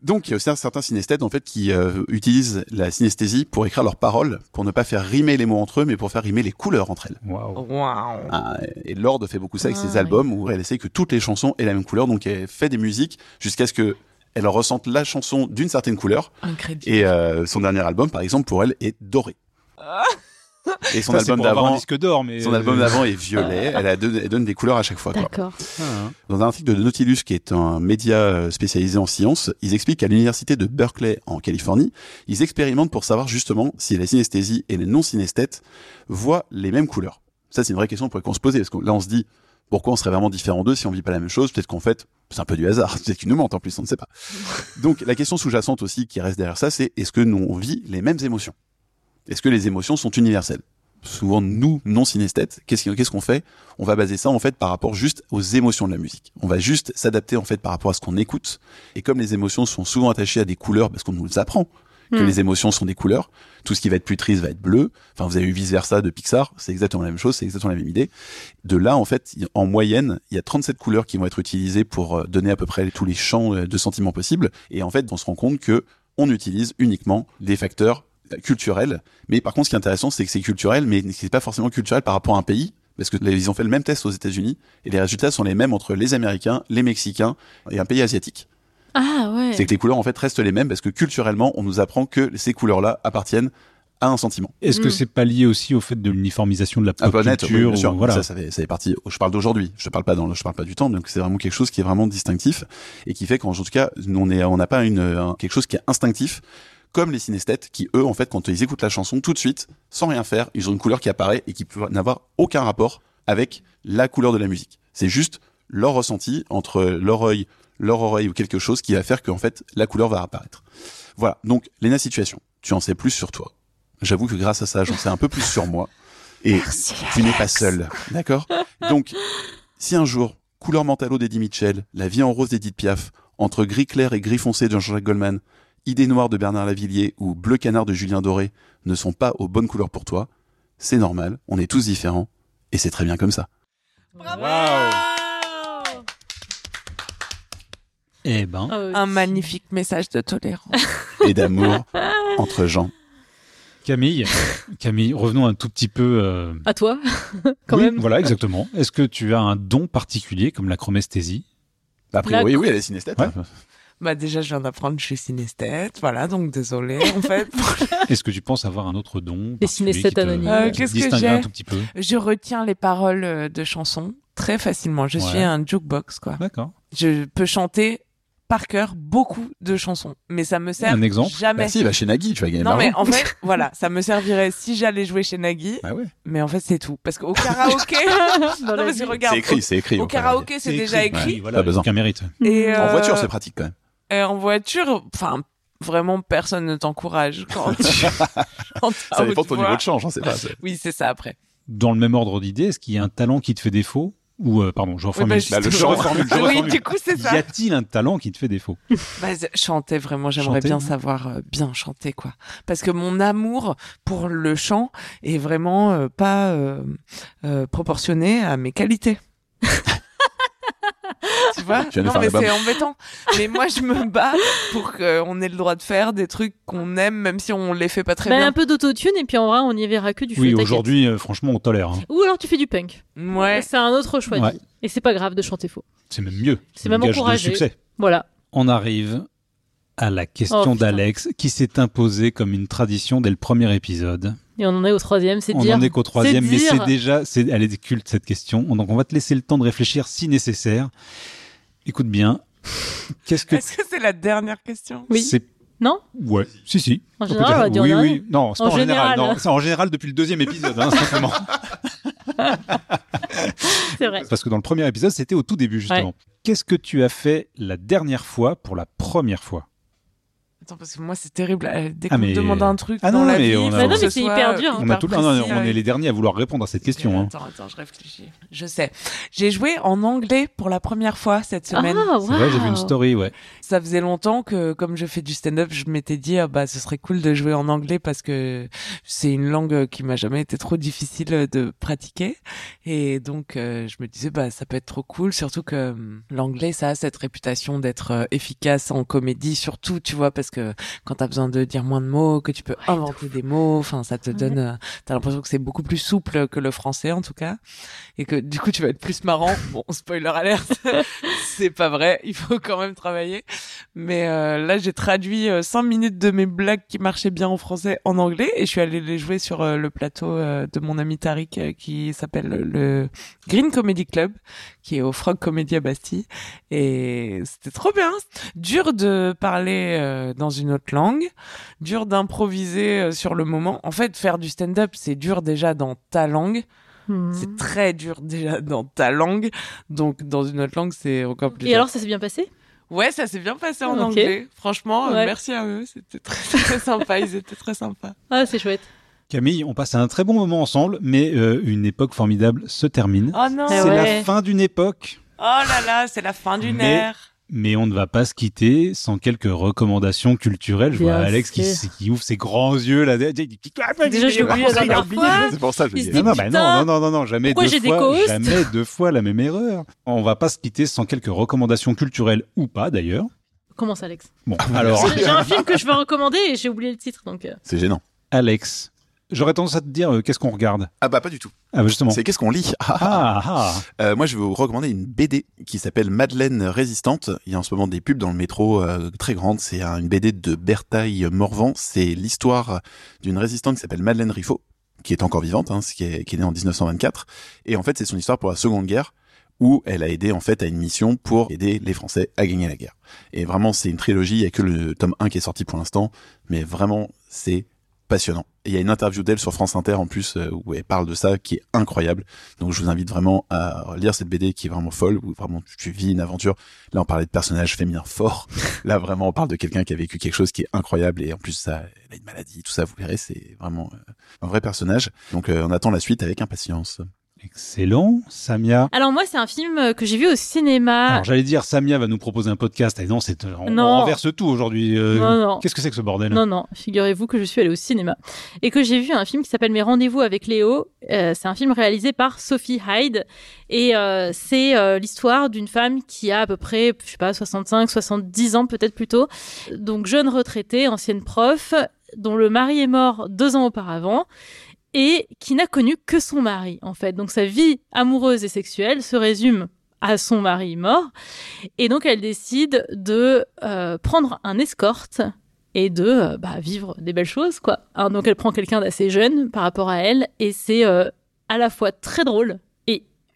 Donc, il y a aussi certains synesthètes en fait qui euh, utilisent la synesthésie pour écrire leurs paroles, pour ne pas faire rimer les mots entre eux, mais pour faire rimer les couleurs entre elles. Waouh. Waouh. Ah, et Lord fait beaucoup ça avec Ah, ses oui. albums où elle essaie que toutes les chansons aient la même couleur, donc elle fait des musiques jusqu'à ce que elles ressentent la chanson d'une certaine couleur. Incroyable. Et euh, son dernier album, par exemple, pour elle, est doré. Et son Ça, album pour avoir un d'avant, disque d'or, mais son euh, album d'avant est violet. [LAUGHS] Elle, a deux- elle donne des couleurs à chaque fois. Quoi. D'accord. Dans un article de Nautilus, qui est un média euh, spécialisé en sciences, ils expliquent qu'à l'université de Berkeley, en Californie, ils expérimentent pour savoir justement si la synesthésie et les non-synesthètes voient les mêmes couleurs. Ça, c'est une vraie question qu'on se poser, parce que là, on se dit, pourquoi on serait vraiment différent d'eux si on vit pas la même chose? Peut-être qu'en fait, c'est un peu du hasard. [LAUGHS] Peut-être qu'ils nous mentent en plus, on ne sait pas. [LAUGHS] Donc, la question sous-jacente aussi qui reste derrière ça, c'est est-ce que nous, on vit les mêmes émotions? Est-ce que les émotions sont universelles? Souvent, nous, non synesthètes, qu'est-ce qu'on fait? On va baser ça en fait par rapport juste aux émotions de la musique. On va juste s'adapter en fait par rapport à ce qu'on écoute. Et comme les émotions sont souvent attachées à des couleurs, parce qu'on nous apprend que Hmm. les émotions sont des couleurs, tout ce qui va être plus triste va être bleu. Enfin, vous avez eu vice versa de Pixar, c'est exactement la même chose, c'est exactement la même idée. De là, en fait, en moyenne, il y a 37 couleurs qui vont être utilisées pour euh, donner à peu près tous les champs euh, de sentiments possibles. Et en fait, on se rend compte que on utilise uniquement des facteurs culturels. Mais par contre, ce qui est intéressant, c'est que c'est culturel, mais c'est pas forcément culturel par rapport à un pays. Parce que ils ont fait le même test aux États-Unis et les résultats sont les mêmes entre les Américains, les Mexicains et un pays asiatique. Ah ouais. C'est que les couleurs en fait restent les mêmes parce que culturellement, on nous apprend que ces couleurs-là appartiennent à un sentiment. Est-ce que Mm. c'est pas lié aussi au fait de l'uniformisation de la pop net, oui, culture bien sûr. ou- voilà. Ça, ça fait, ça fait partie. Je parle d'aujourd'hui. Je parle pas dans, le- je parle pas du temps. Donc c'est vraiment quelque chose qui est vraiment distinctif et qui fait qu'en tout cas, nous, on est, on n'a pas une, un- quelque chose qui est instinctif. Comme les synesthètes, qui eux, en fait, quand ils écoutent la chanson, tout de suite, sans rien faire, ils ont une couleur qui apparaît et qui peut n'avoir aucun rapport avec la couleur de la musique. C'est juste leur ressenti entre leur œil, leur oreille ou quelque chose qui va faire qu'en fait, la couleur va apparaître. Voilà. Donc, Léna Situation, tu en sais plus sur toi. J'avoue que grâce à ça, j'en sais un peu plus sur moi. Et tu n'es pas seul, d'accord? Donc, si un jour, couleur mentalo d'Eddie Mitchell, la vie en rose d'Edith Piaf, entre gris clair et gris foncé de Jean-Jacques Goldman, idée noire de Bernard Lavillier ou bleu canard de Julien Doré ne sont pas aux bonnes couleurs pour toi, c'est normal, on est tous différents, et c'est très bien comme ça. Eh ben, ouais. Un magnifique message de tolérance. [LAUGHS] Et d'amour entre gens. Camille, Camille, revenons un tout petit peu. euh, À toi, [LAUGHS] quand oui, même. Voilà, exactement. Est-ce que tu as un don particulier comme la chromesthésie A priori, La- oui, elle est synesthète. Ouais. hein. Bah déjà, je viens d'apprendre, je suis synesthète. Voilà, donc désolé en fait. [LAUGHS] Est-ce que tu penses avoir un autre don Les synesthètes anonymes. Euh, qu'est-ce que j'ai un tout petit peu? Je retiens les paroles euh, de chansons très facilement. Je Ouais. suis un jukebox, quoi. D'accord. Je peux chanter par cœur beaucoup de chansons, mais ça me sert Un exemple? jamais. Bah si, va chez Nagui, tu vas gagner de non mais en fait, [LAUGHS] voilà, ça me servirait si j'allais jouer chez Nagui, Ah ouais. mais en fait c'est tout. Parce qu'au karaoké, [LAUGHS] non c'est regarde, C'est écrit, c'est écrit. au, au karaoké c'est déjà écrit. Oui, voilà, Pas besoin. aucun mérite. Et, En euh, voiture, c'est pratique quand même. Et en voiture, enfin vraiment personne ne t'encourage quand [LAUGHS] tu [LAUGHS] chantes à Ça dépend de ton niveau de change, hein, c'est pas. Oui, c'est ça après. Dans le même ordre d'idée, est-ce qu'il y a un talent qui te fait défaut Ou, euh, pardon, je reformule. bah, Bah, le je reformule, je oui, du coup c'est y ça. a-t-il un talent qui te fait défaut? Bah, chanter vraiment, j'aimerais bien savoir euh, bien chanter quoi. Parce que mon amour pour le chant est vraiment euh, pas euh, euh, proportionné à mes qualités. [LAUGHS] vois Non mais c'est embêtant. Mais moi je me bats pour qu'on ait le droit de faire des trucs qu'on aime même si on les fait pas très Bah, bien. un peu d'autotune et puis en vrai on y verra que du feu. Oui, aujourd'hui, euh, franchement, on tolère. hein. Ou alors tu fais du punk. Ouais. C'est un autre choix. Ouais. Et c'est pas grave de chanter faux. C'est même mieux. C'est même encouragé. succès. Voilà. On arrive à la question Oh, d'Alex qui s'est imposée comme une tradition dès le premier épisode. Et on en est au troisième, c'est On dire. en est qu'au troisième, mais dire. c'est déjà, c'est, elle est culte cette question. Donc on va te laisser le temps de réfléchir si nécessaire. Écoute bien. Qu'est-ce que Est-ce que c'est la dernière question? Oui. c'est Non? Ouais, si si. En On peut général, dire- on va dire oui oui. Non, c'est En pas en général. général. Non, c'est en général depuis le deuxième épisode, hein, simplement. [LAUGHS] C'est vrai. Parce que dans le premier épisode, c'était au tout début justement. Qu'est-ce que tu as fait la dernière fois pour la première fois? Attends parce que moi c'est terrible euh, dès Ah, qu'on mais- me demande un truc Ah dans non, la mais vie, on a- Bah non, mais ce c'est soit hyper dur, hein. On a hyper tout, non, non, précis, on ouais. est les derniers à vouloir répondre à cette question. hein. Attends, attends, je réfléchis. Je sais. J'ai joué en anglais pour la première fois cette semaine. Ah, C'est vrai, j'ai vu une story, ouais. Ça faisait longtemps que, comme je fais du stand-up, je m'étais dit, ah bah, ce serait cool de jouer en anglais parce que c'est une langue qui m'a jamais été trop difficile de pratiquer. Et donc, euh, je me disais, bah, ça peut être trop cool, surtout que hum, l'anglais, ça a cette réputation d'être euh, efficace en comédie, surtout, tu vois, parce que quand t'as besoin de dire moins de mots, que tu peux inventer des mots, enfin, ça te Ouais. donne, euh, t'as l'impression que c'est beaucoup plus souple que le français, en tout cas. Et que, du coup, tu vas être plus marrant. [LAUGHS] Bon, spoiler alert. [LAUGHS] c'est pas vrai. Il faut quand même travailler. Mais euh, là, j'ai traduit euh, 5 minutes de mes blagues qui marchaient bien en français en anglais et je suis allée les jouer sur euh, le plateau euh, de mon ami Tariq euh, qui s'appelle le Green Comedy Club, qui est au Frog Comedy à Bastille. Et c'était trop bien. Dur de parler euh, dans une autre langue, dur d'improviser euh, sur le moment. En fait, faire du stand-up, c'est dur déjà dans ta langue. Hmm. C'est très dur déjà dans ta langue. Donc, dans une autre langue, c'est encore plus Et dur. alors, ça s'est bien passé? Ouais, ça s'est bien passé en anglais. Franchement, euh, merci à eux. C'était très, [LAUGHS] très sympa. Ils étaient très sympas. Ah, c'est chouette. Camille, on passe un très bon moment ensemble, mais euh, une époque formidable se termine. Oh non. Eh C'est ouais. la fin d'une époque, Oh là là, c'est la fin d'une ère. Mais on ne va pas se quitter sans quelques recommandations culturelles. Je vois Bien Alex qui, ouvre ses grands yeux là. Déjà, j'ai oublié la dernière fois. C'est pour ça que je dis. Non, non, bah non, non, non, non, non, jamais pourquoi deux fois, jamais deux fois la même erreur. On va pas se quitter sans quelques recommandations culturelles ou pas d'ailleurs. Comment ça, Alex? Bon, alors J'ai j'ai un film que je veux recommander et j'ai oublié le titre, donc. euh, C'est gênant. Alex, j'aurais tendance à te dire euh, qu'est-ce qu'on regarde? Ah bah pas du tout. Ah bah justement. C'est qu'est-ce qu'on lit? Ah, ah. Ah ah. Euh, Moi, je vais vous recommander une BD qui s'appelle Madeleine Résistante. Il y a en ce moment des pubs dans le métro euh, très grandes. C'est un- une BD de Bertaille Morvan. C'est l'histoire d'une résistante qui s'appelle Madeleine Riffaut, qui est encore vivante, hein, qui, est, qui est née en 1924. Et en fait, c'est son histoire pour la Seconde Guerre où elle a aidé en fait à une mission pour aider les Français à gagner la guerre. Et vraiment, c'est une trilogie. Il y a que le tome 1 qui est sorti pour l'instant, mais vraiment, c'est passionnant. Il y a une interview d'elle sur France Inter en plus euh, où elle parle de ça qui est incroyable. Donc je vous invite vraiment à lire cette BD qui est vraiment folle, où vraiment tu vis une aventure. Là on parlait de personnages féminins forts. [LAUGHS] Là vraiment on parle de quelqu'un qui a vécu quelque chose qui est incroyable et en plus ça, elle a une maladie, tout ça, vous verrez, c'est vraiment euh, un vrai personnage. Donc euh, on attend la suite avec impatience. Excellent. Samia. Alors, moi, c'est un film euh, que j'ai vu au cinéma. Alors j'allais dire Samia va nous proposer un podcast. Et non, c'est on, Non. on renverse tout aujourd'hui. Euh, Non, non. Qu'est-ce que c'est que ce bordel? Non, non, figurez-vous que je suis allée au cinéma et que j'ai vu un film qui s'appelle Mes rendez-vous avec Léo. Euh, c'est un film réalisé par Sophie Hyde et euh, c'est l'histoire d'une femme qui a à peu près, je sais pas, 65, 70 ans peut-être plutôt, donc jeune retraitée, ancienne prof, dont le mari est mort deux ans auparavant et qui n'a connu que son mari en fait. Donc sa vie amoureuse et sexuelle se résume à son mari mort et donc elle décide de euh, prendre un escorte et de euh, bah, vivre des belles choses quoi. Alors, donc elle prend quelqu'un d'assez jeune par rapport à elle et c'est euh, à la fois très drôle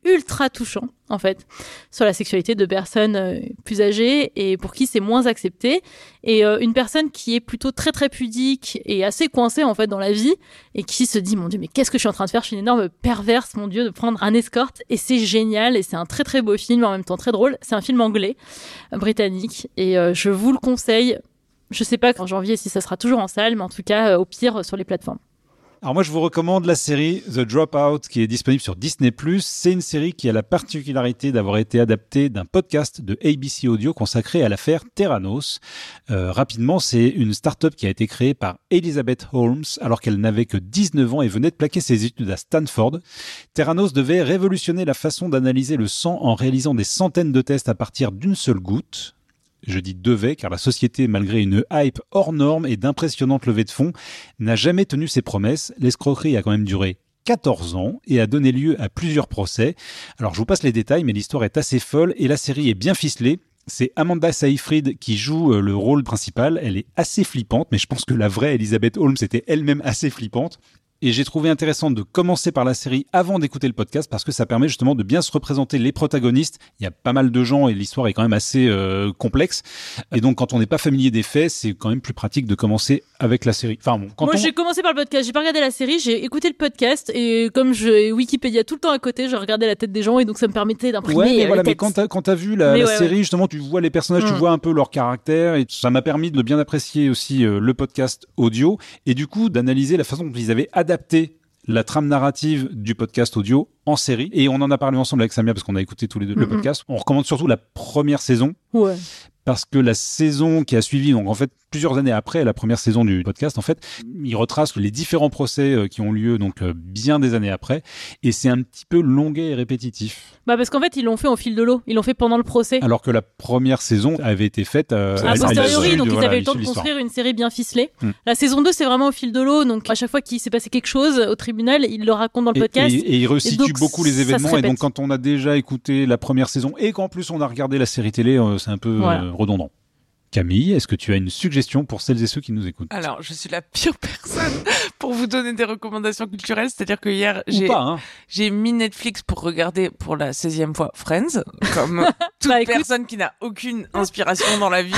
ultra touchant en fait sur la sexualité de personnes euh, plus âgées et pour qui c'est moins accepté. Et euh, une personne qui est plutôt très très pudique et assez coincée en fait dans la vie et qui se dit mon dieu mais qu'est-ce que je suis en train de faire? Je suis une énorme perverse mon dieu de prendre un escorte et c'est génial et c'est un très très beau film en même temps très drôle. C'est un film anglais euh, britannique et je vous le conseille. Je sais pas qu'en janvier si ça sera toujours en salle, mais en tout cas, au pire, sur les plateformes. Alors moi je vous recommande la série The Dropout qui est disponible sur Disney+. C'est une série qui a la particularité d'avoir été adaptée d'un podcast de ABC Audio consacré à l'affaire Terranos. Euh, rapidement, c'est une start-up qui a été créée par Elizabeth Holmes alors qu'elle n'avait que 19 ans et venait de plaquer ses études à Stanford. Terranos devait révolutionner la façon d'analyser le sang en réalisant des centaines de tests à partir d'une seule goutte. Je dis devait, car la société, malgré une hype hors norme et d'impressionnantes levées de fonds, n'a jamais tenu ses promesses. L'escroquerie a quand même duré 14 ans et a donné lieu à plusieurs procès. Alors je vous passe les détails, mais l'histoire est assez folle et la série est bien ficelée. C'est Amanda Seyfried qui joue euh, le rôle principal. Elle est assez flippante, mais je pense que la vraie Elizabeth Holmes était elle-même assez flippante. Et j'ai trouvé intéressant de commencer par la série avant d'écouter le podcast parce que ça permet justement de bien se représenter les protagonistes. Il y a pas mal de gens et l'histoire est quand même assez euh, complexe. Et donc quand on n'est pas familier des faits, c'est quand même plus pratique de commencer avec la série. Enfin bon, quand Moi, on... j'ai commencé par le podcast. J'ai pas regardé la série, j'ai écouté le podcast et comme je Wikipédia tout le temps à côté, je regardais la tête des gens et donc ça me permettait d'imprimer Ouais, mais euh, voilà, mais quand t'as, quand t'as vu la, Mais la ouais, série, justement, tu vois les personnages, tu Mm. vois un peu leur caractère, et ça m'a permis de bien apprécier aussi euh, le podcast audio, et du coup d'analyser la façon dont ils avaient adapté la trame narrative du podcast audio en série. Et on en a parlé ensemble avec Samia parce qu'on a écouté tous les deux le podcast. On recommande surtout la première saison Ouais. parce que la saison qui a suivi, donc en fait, plusieurs années après la première saison du podcast, en fait, il retrace les différents procès euh, qui ont lieu donc euh, bien des années après, et c'est un petit peu longuet et répétitif. Bah parce qu'en fait ils l'ont fait au fil de l'eau, ils l'ont fait pendant le procès. Alors que la première saison avait été faite euh, a posteriori, l'issue donc de- ils voilà, avaient eu le temps de construire une série bien ficelée. Hmm. La saison 2, c'est vraiment au fil de l'eau, donc à chaque fois qu'il s'est passé quelque chose au tribunal, ils le racontent dans le Et, podcast. et- et il resitue beaucoup les événements. Et donc, quand on a déjà écouté la première saison et qu'en plus on a regardé la série télé, euh, c'est un peu Voilà. euh, redondant. Camille, est-ce que tu as une suggestion pour celles et ceux qui nous écoutent? Alors, je suis la pire [LAUGHS] personne pour vous donner des recommandations culturelles. C'est-à-dire que hier, j'ai hein j'ai mis Netflix pour regarder pour la 16e fois Friends, comme [LAUGHS] toute Bah, écoute. personne qui n'a aucune inspiration dans la vie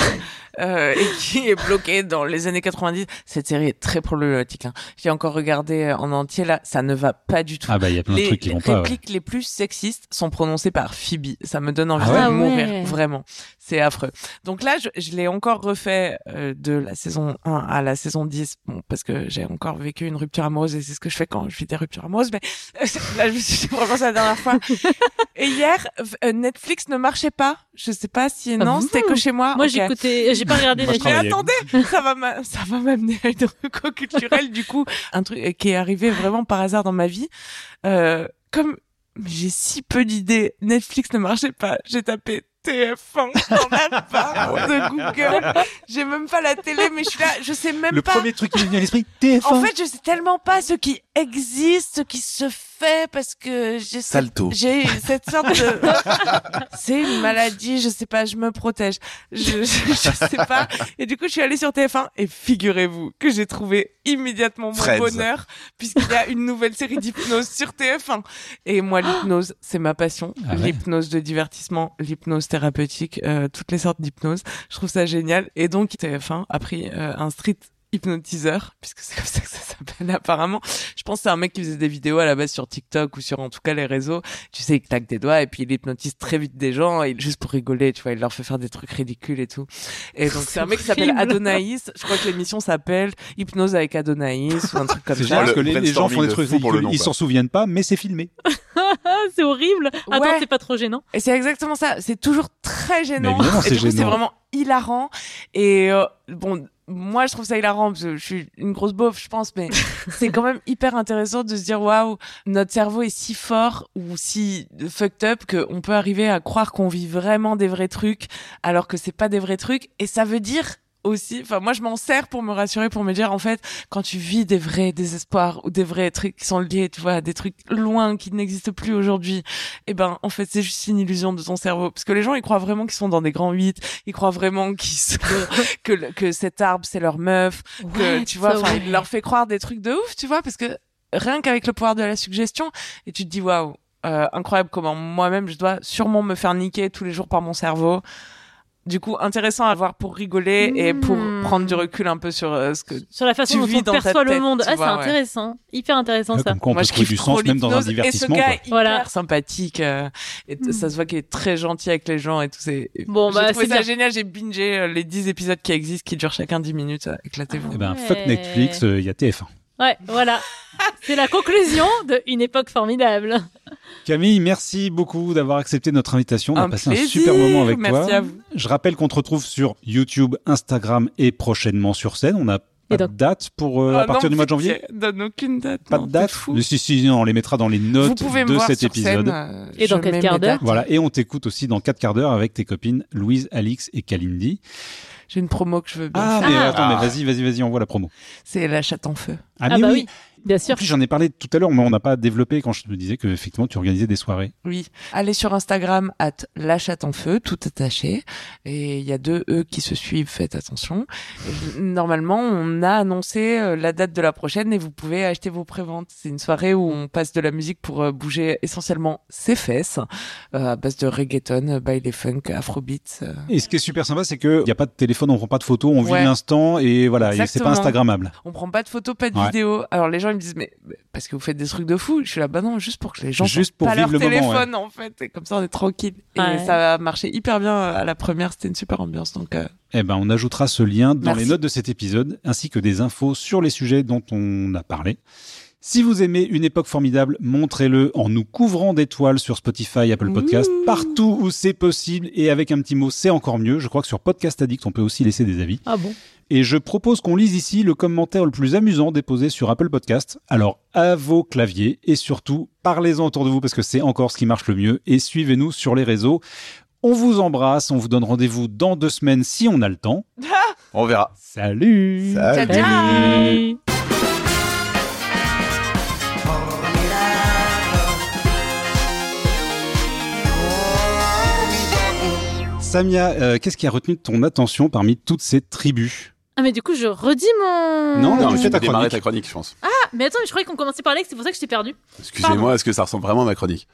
euh, et qui est bloquée dans les années 90. Cette série est très problématique. Hein. J'ai encore regardé en entier là, ça ne va pas du tout. Ah bah il y a plein de les trucs qui vont pas. ouais. répliques les plus sexistes sont prononcées par Phoebe. Ça me donne envie Ah ouais? de Ah mourir, ouais. vraiment. C'est affreux. Donc là, je, je l'ai encore refait euh, de la saison 1 à la saison 10, bon, parce que j'ai encore vécu une rupture amoureuse et c'est ce que je fais quand je vis des ruptures amoureuses. Mais là, je me suis dit vraiment c'est la dernière fois. [LAUGHS] Et hier, euh, Netflix ne marchait pas. Je sais pas si non, Ah c'était bon que chez moi. Moi j'ai écouté, j'ai pas regardé je Mais attendez, ça va ça va m'amener à une reco culturelle du coup, un truc euh, qui est arrivé vraiment par hasard dans ma vie. Euh, comme j'ai si peu d'idées, Netflix ne marchait pas. J'ai tapé TF1 dans la barre de Google. J'ai même pas la télé, mais je suis là, je sais même Le pas. premier truc qui m'est venu à l'esprit, TF1. En fait, je sais tellement pas ce qui existe, ce qui se fait, parce que j'ai cette- Salto. j'ai cette sorte de, [LAUGHS] c'est une maladie, je sais pas, je me protège, je, je, je sais pas. Et du coup, je suis allée sur TF1 et figurez-vous que j'ai trouvé immédiatement mon bonheur puisqu'il y a une nouvelle série d'hypnose sur TF1. Et moi, [GASPS] l'hypnose, c'est ma passion. Ah ouais l'hypnose de divertissement, l'hypnose thérapeutique, euh, toutes les sortes d'hypnose. Je trouve ça génial. Et donc, TF1 a pris euh, un street hypnotiseur, puisque c'est comme ça que ça s'appelle apparemment. Je pense que c'est un mec qui faisait des vidéos à la base sur TikTok ou sur en tout cas les réseaux. Tu sais, il claque des doigts et puis il hypnotise très vite des gens et juste pour rigoler, tu vois, il leur fait faire des trucs ridicules et tout. Et donc c'est un mec qui s'appelle. Adonaïs. Je crois que l'émission s'appelle Hypnose avec Adonaïs ou un truc comme C'est ça. parce que les, les gens font des trucs nom, ridicules, ils s'en souviennent pas, mais c'est filmé. Ah, [LAUGHS] c'est horrible. Attends, Ouais. c'est pas trop gênant. Et c'est exactement ça. C'est toujours très gênant. C'est vraiment hilarant. Et euh, bon, moi, je trouve ça hilarant parce que je suis une grosse beauf, je pense, mais [LAUGHS] c'est quand même hyper intéressant de se dire waouh, notre cerveau est si fort ou si fucked up qu'on peut arriver à croire qu'on vit vraiment des vrais trucs alors que c'est pas des vrais trucs. Et ça veut dire aussi, enfin moi je m'en sers pour me rassurer, pour me dire en fait quand tu vis des vrais désespoirs ou des vrais trucs qui sont liés, tu vois, à des trucs loin qui n'existent plus aujourd'hui, eh ben en fait c'est juste une illusion de ton cerveau parce que les gens ils croient vraiment qu'ils sont dans des grands huit, ils croient vraiment qu'ils sont [LAUGHS] [LAUGHS] que le- que cet arbre c'est leur meuf, que tu vois, enfin il leur fait croire des trucs de ouf, tu vois, parce que rien qu'avec le pouvoir de la suggestion et tu te dis waouh. euh, incroyable comment moi-même je dois sûrement me faire niquer tous les jours par mon cerveau. Du coup, intéressant à voir pour rigoler et pour Hmm. prendre du recul un peu sur euh, ce que Sur la façon Tu dont vis on dans ta perçoit le monde. Ah, c'est ouais. intéressant. Hyper intéressant ça. Comme quoi on Moi, peut je kiffe du sens même dans un l'hypnose. divertissement. Et ce gars quoi. hyper Voilà. sympathique euh, et ça se voit qu'il est très gentil avec les gens et tout. C'est Bon, bah, trouvé c'est ça bien. génial. J'ai bingé euh, les 10 épisodes qui existent, qui durent chacun 10 minutes. Éclatez-vous. Eh ben, fuck Netflix, euh, il y a TF1. Ouais, voilà. c'est la conclusion de une époque formidable. Camille, merci beaucoup d'avoir accepté notre invitation. On a Un passé un super moment avec Merci toi. à vous. Je rappelle qu'on te retrouve sur YouTube, Instagram et prochainement sur scène. On a pas donc- de date pour euh, à Oh, partir non, du mois de janvier? Donne aucune date. Pas non, de date? fou. Mais si, si, on les mettra dans les notes Vous pouvez me de voir cet sur épisode. scène, euh, Et dans je quel mets quart mes d'heure. Voilà, et on t'écoute aussi dans 4 quarts d'heure avec tes copines Louise, Alix et Kalindi. J'ai une promo que je veux bien. Ah, faire. mais Ah. attends, mais Ah. vas-y, vas-y, vas-y, envoie la promo. C'est la chatte en feu. Ah, Ah mais bah oui. oui, bien En sûr. plus, j'en ai parlé tout à l'heure, mais on n'a pas développé quand je te disais que effectivement tu organisais des soirées. Oui. Allez sur Instagram, at la chatte en feu, tout attaché. Et il y a deux E qui se suivent, faites attention. Normalement, on a annoncé euh, la date de la prochaine et vous pouvez acheter vos préventes. C'est une soirée où on passe de la musique pour euh, bouger essentiellement ses fesses, euh, à base de reggaeton, baile funk, afrobeats. euh. Et ce qui est super sympa, c'est qu'il n'y a pas de téléphone, on prend pas de photos, on Ouais. vit l'instant et voilà, et c'est pas. Instagrammable. On prend pas de photos, pas de Ouais. vidéos. Alors les gens ils me disent mais mais parce que vous faites des trucs de fou. Je suis là bah non, juste pour que les gens Juste pour pas vivre leur le moment, téléphone en fait. Et comme ça on est tranquille. Et Ouais. ça a marché hyper bien à la première. C'était une super ambiance donc. euh, Eh ben, on ajoutera ce lien dans Merci. les notes de cet épisode, ainsi que des infos sur les sujets dont on a parlé. Si vous aimez une époque formidable, montrez-le en nous couvrant d'étoiles sur Spotify, Apple Podcast, partout où c'est possible. Et avec un petit mot, c'est encore mieux. Je crois que sur Podcast Addict, on peut aussi laisser des avis. Ah bon? Et je propose qu'on lise ici le commentaire le plus amusant déposé sur Apple Podcast. Alors, à vos claviers et surtout, parlez-en autour de vous parce que c'est encore ce qui marche le mieux. Et suivez-nous sur les réseaux. On vous embrasse, on vous donne rendez-vous dans deux semaines si on a le temps. [LAUGHS] On verra. Salut Salut. Salut Samia, euh, qu'est-ce qui a retenu ton attention parmi toutes ces tribus? Ah mais du coup je redis mon... Non, Non, tu ta démarrer chronique. ta chronique, je pense. Ah mais attends mais je croyais qu'on commençait par Alex, c'est pour ça que je t'ai perdu. Excusez-moi, est-ce que ça ressemble vraiment à ma chronique?